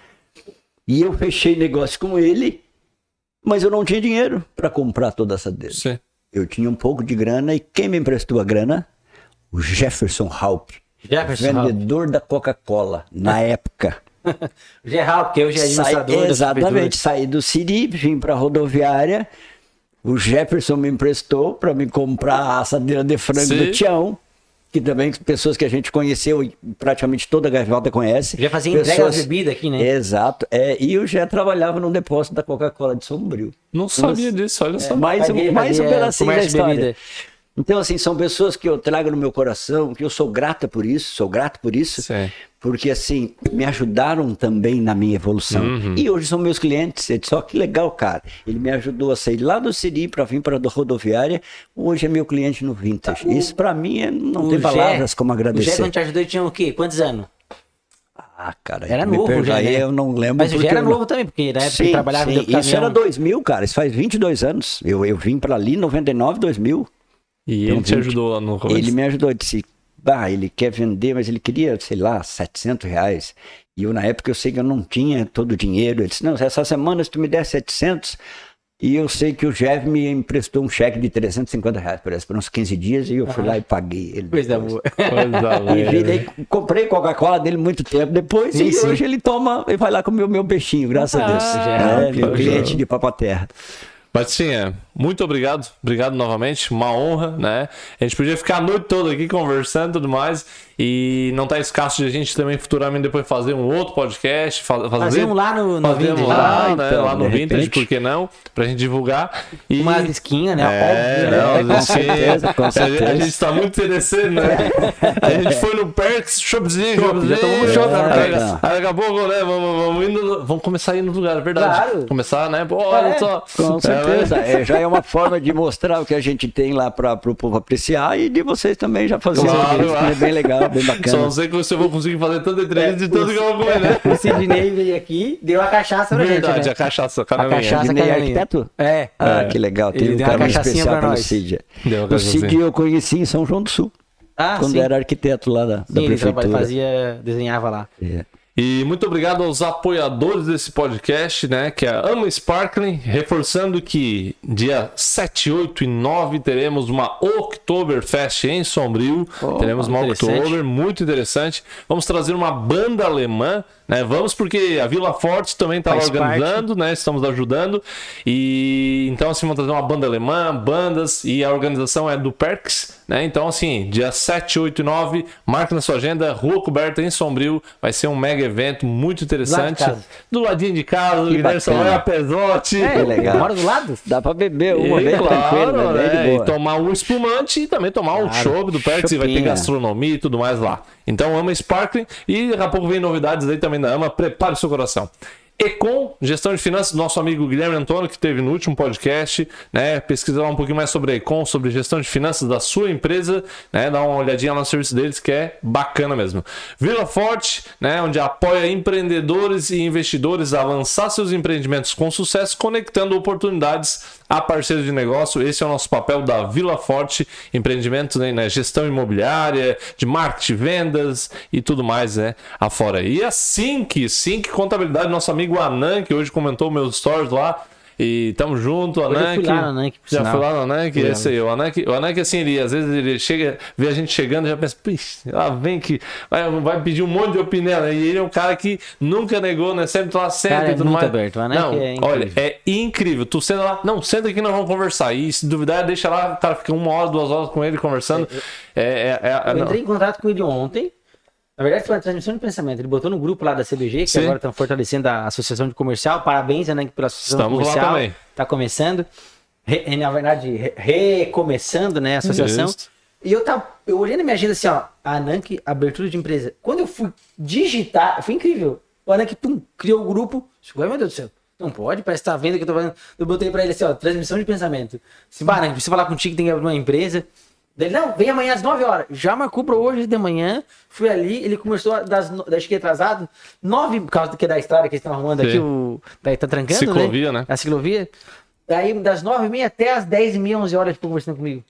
Speaker 4: E eu fechei negócio com ele, mas eu não tinha dinheiro para comprar toda a assadeira.
Speaker 2: Sim.
Speaker 4: Eu tinha um pouco de grana e quem me emprestou a grana? O Jefferson Haupt,
Speaker 3: Jefferson Haupt.
Speaker 4: vendedor da Coca-Cola, na época.
Speaker 3: Geral, porque hoje é
Speaker 4: Sai-
Speaker 3: administrador. da
Speaker 4: exatamente, saí do Siri, vim para a rodoviária. O Jefferson me emprestou para me comprar a assadeira de frango
Speaker 2: Sim.
Speaker 4: do Tião, que também pessoas que a gente conheceu e praticamente toda a gaivota conhece.
Speaker 3: Já fazia entrega das bebidas aqui, né?
Speaker 4: Exato. É, e eu já trabalhava no depósito da Coca-Cola de Sombrio.
Speaker 2: Não sabia disso, olha só.
Speaker 4: mais, um- mais um
Speaker 3: fazia
Speaker 4: pedacinho da
Speaker 3: de
Speaker 4: história.
Speaker 3: bebida.
Speaker 4: Então, assim, são pessoas que eu trago no meu coração, que eu sou grata por isso, sou grato por isso,
Speaker 2: Sim.
Speaker 4: porque, assim, me ajudaram também na minha evolução.
Speaker 2: Uhum.
Speaker 4: E hoje são meus clientes. Eu disse, ó, que legal, cara. Ele me ajudou a sair lá do Siri para vir para a rodoviária. Hoje é meu cliente no Vintage. Isso, para mim, é, não tem
Speaker 3: Gé-
Speaker 4: palavras como
Speaker 3: O Gé,
Speaker 4: agradecer.
Speaker 3: quando te ajudou, ele tinha o quê? Quantos anos?
Speaker 4: Ah, cara,
Speaker 3: Era novo
Speaker 4: pergunta
Speaker 3: já,
Speaker 4: aí,
Speaker 3: né?
Speaker 4: eu não lembro.
Speaker 3: Mas o
Speaker 4: porque
Speaker 3: era
Speaker 4: não-
Speaker 3: novo também, porque na época
Speaker 4: Sim,
Speaker 3: trabalhava
Speaker 4: sim. Isso era 2000, cara. Isso faz 22 anos. Eu, eu vim para ali em 99, 2000.
Speaker 2: E
Speaker 4: Então,
Speaker 2: ele te
Speaker 4: 20.
Speaker 2: ajudou lá no começo.
Speaker 4: Ele me ajudou, disse, bah, ele quer vender, mas ele queria, sei lá, 700 reais. E eu, na época, eu sei que eu não tinha todo o dinheiro. Ele disse, não, essa semana, se tu me der 700... E eu sei que o Jeff me emprestou um cheque de 350 reais, parece, por uns 15 dias, e eu fui lá e paguei ele.
Speaker 3: Coisa
Speaker 4: depois.
Speaker 3: boa.
Speaker 2: Coisa
Speaker 4: E virei, comprei Coca-Cola dele muito tempo depois,
Speaker 3: Sim,
Speaker 4: e
Speaker 3: sim.
Speaker 4: hoje ele toma e vai lá comer o meu peixinho, graças a Deus.
Speaker 3: já,
Speaker 4: é, meu
Speaker 2: já.
Speaker 4: cliente de Papaterra.
Speaker 2: Batistinha, muito obrigado. Obrigado novamente. Uma honra, né? A gente podia ficar a noite toda aqui conversando e tudo mais. E não tá escasso de a gente também futuramente depois fazer um outro podcast. fa- Fazer,
Speaker 3: Fazer um lá no, no
Speaker 2: Fazemos
Speaker 3: Vintage,
Speaker 2: lá,
Speaker 4: Ah,
Speaker 2: né?
Speaker 4: então,
Speaker 2: lá no Vintage,
Speaker 4: repente.
Speaker 2: por que não? Pra gente divulgar. E...
Speaker 3: Uma esquinha, né?
Speaker 2: É,
Speaker 3: Óbvio,
Speaker 2: não,
Speaker 3: né?
Speaker 2: a gente-
Speaker 4: com certeza, com
Speaker 2: a gente- A
Speaker 4: certeza.
Speaker 2: gente tá muito interessante, né? A gente foi no Perks, shopzinho, shopzinho.
Speaker 3: já tomamos chopp,
Speaker 2: é,
Speaker 3: né,
Speaker 2: aí, daqui a pouco, né? Vamos, vamos, indo, vamos começar a ir no lugar, é verdade.
Speaker 3: Claro.
Speaker 2: Começar, né? Pô, olha
Speaker 3: É,
Speaker 2: só.
Speaker 4: Com
Speaker 2: É,
Speaker 4: certeza. É, já é uma forma de mostrar o que a gente tem lá para o povo apreciar e de vocês também já fazerem
Speaker 2: Claro,
Speaker 4: isso,
Speaker 2: claro.
Speaker 4: que é bem legal, bem
Speaker 2: Só
Speaker 4: bacana.
Speaker 2: não sei se eu vou conseguir fazer tanta entrevista de
Speaker 3: É,
Speaker 2: tanto que eu vou comer, né?
Speaker 3: O Sidney veio aqui, deu a cachaça pra
Speaker 2: Verdade,
Speaker 3: gente.
Speaker 2: a
Speaker 3: Né?
Speaker 2: cachaça,
Speaker 3: A cachaça
Speaker 4: Sidney é
Speaker 3: canelinha.
Speaker 4: arquiteto?
Speaker 3: É.
Speaker 4: Ah,
Speaker 2: É.
Speaker 4: que legal. Tem
Speaker 3: Ele
Speaker 4: um carinho
Speaker 3: cachaçinha
Speaker 4: especial
Speaker 3: nós.
Speaker 4: Cid. O. Cid eu conheci em São João do Sul,
Speaker 3: Ah,
Speaker 4: quando
Speaker 3: sim.
Speaker 4: era arquiteto lá da, da
Speaker 3: Sim, ele trabalha-
Speaker 4: prefeitura.
Speaker 3: fazia, desenhava lá.
Speaker 4: É.
Speaker 2: E muito obrigado aos apoiadores desse podcast, né? Que é a Ama Sparkling, reforçando que dia 7, 8 e 9 teremos uma Oktoberfest em Sombrio. teremos uma. Oktober muito interessante. Vamos trazer uma banda alemã, né? Vamos porque a Vila Forte também está
Speaker 3: Faz
Speaker 2: organizando, né? Estamos ajudando. E então assim, vamos trazer uma banda alemã, bandas e a organização é do Perks, né? Então assim, dia 7, 8 e 9, marque na sua agenda, Rua Coberta em Sombrio, vai ser um mega evento muito interessante. Do ladinho de casa, o Guilherme vai a pesote.
Speaker 3: É,
Speaker 4: legal.
Speaker 3: mora do lado?
Speaker 4: Dá para beber uma
Speaker 2: E,
Speaker 4: vez tranquilo,
Speaker 2: claro,
Speaker 4: né?
Speaker 2: Né? E tomar um espumante e também tomar um chopp do Perks e vai ter
Speaker 4: é.
Speaker 2: gastronomia e tudo mais lá. Então ama Sparkling e daqui a pouco vem novidades aí também da Ama, prepare seu coração. Econ, gestão de finanças, nosso amigo Guilherme Antônio, que teve no último podcast, né? Pesquisa um pouquinho mais sobre a Econ, sobre gestão de finanças da sua empresa, né? Dá uma olhadinha lá no serviço deles, que é bacana mesmo. Vila Forte, né? Onde apoia empreendedores e investidores a lançar seus empreendimentos com sucesso, conectando oportunidades a parceiros de negócio. Esse é o nosso papel da Vila Forte, empreendimentos né, na gestão imobiliária, de marketing, vendas e tudo mais, né? Afora. E a Sync, Sync Contabilidade, nosso amigo Anan, que hoje comentou meus stories lá. E tamo junto,
Speaker 3: Hoje eu
Speaker 2: Anan.
Speaker 3: fui lá no por
Speaker 2: Já
Speaker 3: sinal.
Speaker 2: foi lá no
Speaker 3: Fui lá.
Speaker 2: esse aí. O que, o que assim, ele às vezes ele chega, vê a gente chegando e já pensa, Puxa, lá vem que vai, vai pedir um monte de opinião. né? E ele é um cara que nunca negou, né? Sempre tá lá sempre
Speaker 3: Cara, é
Speaker 2: e tudo mais.
Speaker 3: aberto. O Anan
Speaker 2: Não,
Speaker 3: é
Speaker 2: olha, é incrível. Tu senta lá, não, senta aqui nós vamos conversar. E se duvidar, deixa lá, o cara fica uma hora, duas horas com ele conversando. É, é, é, é-
Speaker 3: Eu
Speaker 2: não.
Speaker 3: entrei em contato com ele ontem. Na verdade, foi uma transmissão de pensamento. Ele botou no grupo lá da CBG, que
Speaker 2: Sim.
Speaker 3: agora estão fortalecendo a Associação de Comercial. Parabéns, né, pela Associação
Speaker 2: Estamos lá
Speaker 3: Comercial.
Speaker 2: também.
Speaker 3: Está começando. Re- na verdade, re- recomeçando né, a associação.
Speaker 2: Isso.
Speaker 3: E eu, tava, eu olhei na minha agenda assim, ó, a Anank, abertura de empresa. Quando eu fui digitar, foi incrível. O Anank, pum, criou o grupo. Ai, meu Deus do céu. Não pode, parece que tá vendo o que eu tô fazendo. Eu botei pra ele assim, ó, transmissão de pensamento. Se Anank, precisa falar contigo, tem que abrir uma empresa. Ele, não, vem amanhã às 9 horas. Já marcou pra hoje de manhã. Fui ali, ele começou das, acho que atrasado. 9, por causa do que é da estrada que eles estão arrumando
Speaker 2: Sim.
Speaker 3: aqui, o. Daí tá trancando,
Speaker 2: Ciclovia, né?
Speaker 3: A ciclovia. Daí, das 9h30 até as 10h30, 11 horas, ele ficou conversando comigo.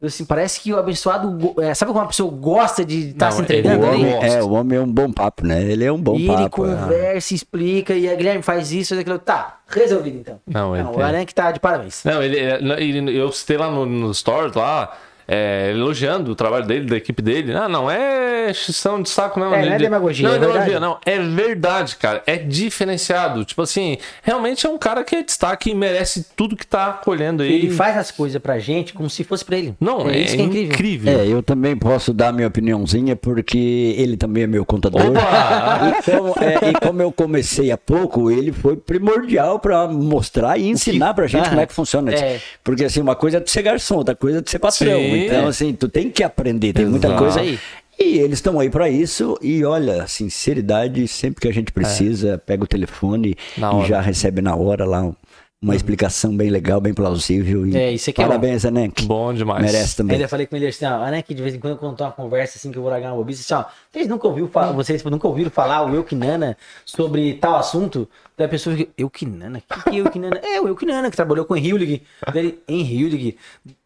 Speaker 3: Eu, assim, parece que o abençoado. é, sabe quando uma pessoa gosta de estar
Speaker 2: Não,
Speaker 3: se
Speaker 2: ele
Speaker 3: entregando
Speaker 4: O homem, é, o homem é um bom papo, né? Ele é um bom
Speaker 3: e ele
Speaker 4: papo. é.
Speaker 3: conversa, explica, e a Guilherme faz isso, faz aquilo. Tá, resolvido então.
Speaker 2: Não, ele
Speaker 3: o
Speaker 2: tem.
Speaker 3: Aranha que tá de parabéns.
Speaker 2: Não, ele, ele- eu citei lá no, no Stories lá, é, elogiando o trabalho dele, da equipe dele. Ah, não é xistão de saco, não.
Speaker 3: É,
Speaker 2: de-
Speaker 3: não é
Speaker 2: de-
Speaker 3: demagogia,
Speaker 2: Não é
Speaker 3: é verdade.
Speaker 2: demagogia, não. É verdade, cara. É diferenciado. Tipo assim, realmente é um cara que é destaque e merece tudo que tá colhendo aí.
Speaker 3: Ele faz as coisas pra gente como se fosse pra ele.
Speaker 2: Não, é,
Speaker 3: isso que é incrível.
Speaker 2: incrível.
Speaker 4: É, eu também posso dar minha opiniãozinha, porque ele também é meu contador.
Speaker 2: Opa!
Speaker 4: E como, é, e como eu comecei há pouco, ele foi primordial para mostrar e ensinar pra gente
Speaker 3: Aham.
Speaker 4: como é que funciona.
Speaker 3: É.
Speaker 4: Porque assim, uma coisa é tu ser garçom, outra coisa é tu ser patrão.
Speaker 2: Sim.
Speaker 4: Então, assim, tu tem que aprender, tem muita
Speaker 2: Exato.
Speaker 4: coisa.
Speaker 3: Aí.
Speaker 4: E eles estão aí para isso. E olha, sinceridade, sempre que a gente precisa, pega o telefone
Speaker 2: Na
Speaker 4: e
Speaker 2: hora.
Speaker 4: já recebe na hora lá um- uma explicação bem legal, bem plausível. E
Speaker 3: É, isso aqui é
Speaker 4: parabéns, Anek.
Speaker 2: Bom demais.
Speaker 4: Merece também.
Speaker 3: Ainda falei com ele assim, ó, que de vez em quando eu conto uma conversa assim que eu vou largar uma bobice, assim, ó, vocês nunca ouviram falar, vocês nunca ouviram falar o Euquinana sobre tal assunto? Daí a pessoa fica, Euquinana? O que, que é Euquinana? é, o Euquinana, que trabalhou com Hewlig,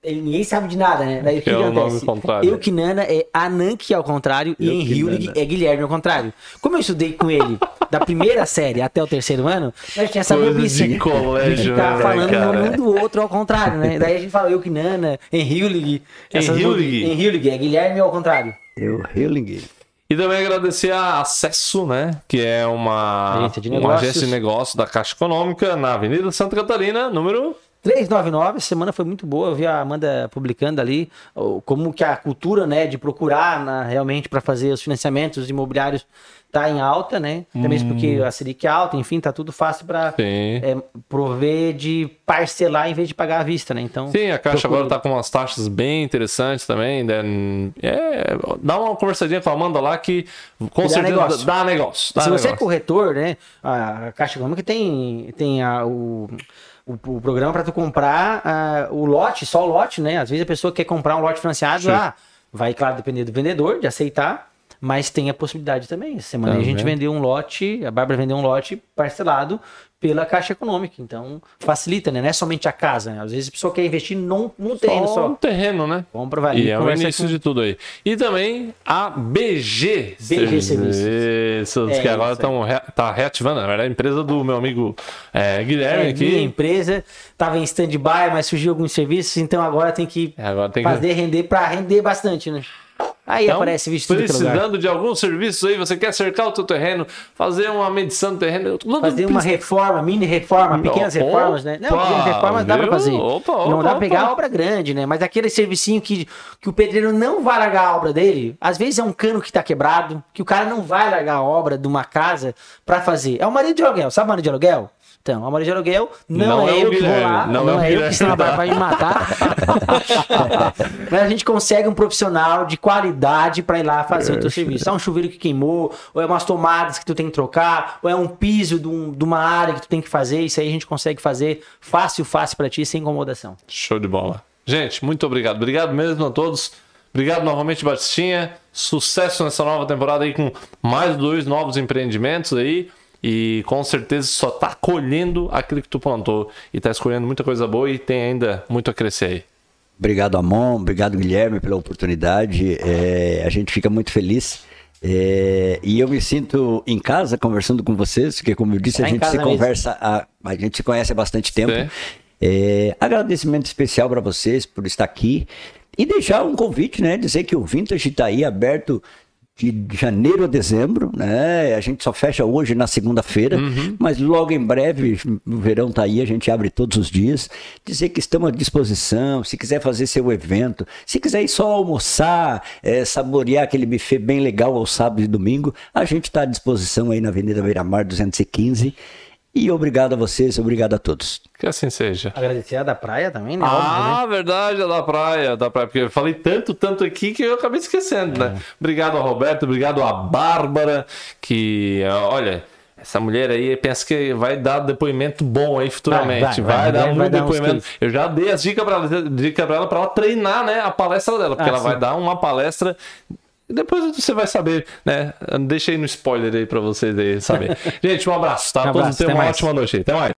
Speaker 3: ele, ninguém sabe de nada, né? Daí o que,
Speaker 2: é
Speaker 3: que
Speaker 2: o nome
Speaker 3: acontece?
Speaker 2: contrário.
Speaker 3: Euquinana é Ananke ao contrário e. Hewlig é Guilherme ao contrário. Como eu estudei com ele da primeira série até o terceiro ano, nós tinha essa bobice
Speaker 2: de colégio,
Speaker 3: ficar
Speaker 2: né,
Speaker 3: falando
Speaker 2: cara?
Speaker 3: um do outro ao contrário, né? Daí a gente fala Euquinana, Henriulig.
Speaker 2: Henriulig?
Speaker 3: Henriulig, é Guilherme ao contrário.
Speaker 4: Eu, Healing.
Speaker 2: E também agradecer a Acesso, né? Que é uma
Speaker 3: Agência de
Speaker 2: uma
Speaker 3: negócios.
Speaker 2: agência de negócio da Caixa Econômica na Avenida Santa Catarina, número
Speaker 3: 399, essa semana foi muito boa. Eu vi a Amanda publicando ali como que a cultura, né, de procurar na- realmente para fazer os financiamentos imobiliários tá em alta, né? Até mesmo porque a Selic é alta, enfim, tá tudo fácil para
Speaker 2: Sim.
Speaker 3: prover de parcelar em vez de pagar à vista, né? Então,
Speaker 2: Sim, a Caixa
Speaker 3: procure-
Speaker 2: agora tá com umas taxas bem interessantes também. né? É, dá uma conversadinha com a Amanda lá que com
Speaker 3: dá
Speaker 2: certeza
Speaker 3: negócio.
Speaker 2: dá negócio. Dá
Speaker 3: Se você é
Speaker 2: negócio.
Speaker 3: corretor, né? A Caixa Econômica tem, tem a- o, o, o programa para tu comprar ah, o lote, só o lote, né? Às vezes a pessoa quer comprar um lote financiado,
Speaker 2: Sim.
Speaker 3: ah, vai, claro, depender do vendedor, de aceitar, mas tem a possibilidade também. Essa semana a gente vendeu um lote, a Bárbara vendeu um lote parcelado pela Caixa Econômica. Então, facilita, né? Não é somente a casa, né? Às vezes a pessoa quer investir num, num terreno
Speaker 2: Só um terreno, né?
Speaker 3: Compra, vai
Speaker 2: E é o início
Speaker 3: com-
Speaker 2: de tudo aí. E também a BG.
Speaker 3: BG Serviços.
Speaker 2: Isso,
Speaker 3: É
Speaker 2: que agora estão re, tá reativando. Na verdade, a empresa do meu amigo é, Guilherme
Speaker 3: É, minha
Speaker 2: aqui.
Speaker 3: empresa estava em stand-by, mas surgiu alguns serviços, então agora tem que
Speaker 2: É, agora tem que-
Speaker 3: fazer render para render bastante, né? Aí
Speaker 2: Então,
Speaker 3: aparece visto
Speaker 2: precisando de algum serviço aí, você quer cercar o teu terreno, fazer uma medição do terreno,
Speaker 3: Fazer uma reforma, mini reforma, pequenas
Speaker 2: Opa,
Speaker 3: reformas, né? Não, pequenas reformas dá pra
Speaker 2: viu?
Speaker 3: fazer.
Speaker 2: Opa,
Speaker 3: não
Speaker 2: opa,
Speaker 3: dá pra pegar
Speaker 2: opa.
Speaker 3: obra grande, né? Mas aquele servicinho que, que o pedreiro não vai largar a obra dele, às vezes é um cano que tá quebrado, que o cara não vai largar a obra de uma casa pra fazer. É o marido de aluguel, sabe o marido de aluguel? Então, o marido de aluguel não,
Speaker 2: Não
Speaker 3: é,
Speaker 2: é o
Speaker 3: eu que vou lá,
Speaker 2: não
Speaker 3: não,
Speaker 2: é
Speaker 3: é eu que senão a Bárbara vai me matar. Mas a gente consegue um profissional de qualidade pra ir lá fazer o teu serviço. É um chuveiro que queimou, ou é umas tomadas que tu tem que trocar, ou é um piso de, um- de uma área que tu tem que fazer. Isso aí a gente consegue fazer fácil, fácil pra ti, sem incomodação.
Speaker 2: Show de bola. Gente, muito obrigado. Obrigado mesmo a todos. Obrigado novamente, Batistinha. Sucesso nessa nova temporada aí com mais dois novos empreendimentos aí. E com certeza só tá colhendo aquilo que tu plantou. E tá escolhendo muita coisa boa e tem ainda muito a crescer aí.
Speaker 4: Obrigado, Amon. Obrigado, Guilherme, pela oportunidade. É, a gente fica muito feliz. É, e eu me sinto em casa conversando com vocês, porque, como eu disse,
Speaker 3: Tá
Speaker 4: a gente se conversa, há- a, gente se conhece há bastante tempo. É, agradecimento especial para vocês por estar aqui e deixar um convite, né? Dizer que o Vintage está aí aberto de janeiro a dezembro, né? A gente só fecha hoje na segunda-feira, mas logo em breve, o verão tá aí, a gente abre todos os dias. Dizer que estamos à disposição, se quiser fazer seu evento, se quiser ir só almoçar, eh, saborear aquele buffet bem legal ao sábado e domingo, a gente está à disposição aí na Avenida Beira Mar 215. E obrigado a vocês, obrigado a todos.
Speaker 2: Que assim seja.
Speaker 3: Agradecer a da praia também, né? Óbvio, né?
Speaker 2: Ah, verdade, é da praia, da praia, porque eu falei tanto, tanto aqui que eu acabei esquecendo,
Speaker 3: É.
Speaker 2: né? Obrigado ao Roberto, obrigado à Bárbara, que, olha, essa mulher aí pensa que vai dar depoimento bom aí futuramente,
Speaker 3: Vai, vai,
Speaker 2: vai,
Speaker 3: vai,
Speaker 2: dar
Speaker 3: vai
Speaker 2: muito
Speaker 3: dar uns
Speaker 2: depoimento.
Speaker 3: cases.
Speaker 2: Eu já dei as dicas pra, ela- dica pra ela pra ela treinar, né, a palestra dela, porque
Speaker 3: Ah,
Speaker 2: ela vai
Speaker 3: sim.
Speaker 2: dar uma palestra depois você vai saber, né? Deixa aí no spoiler aí pra vocês aí saber. Gente, um abraço, tá?
Speaker 3: Um
Speaker 2: Todos
Speaker 3: abraço,
Speaker 2: tenham
Speaker 3: até
Speaker 2: uma
Speaker 3: mais.
Speaker 2: ótima noite. Até mais.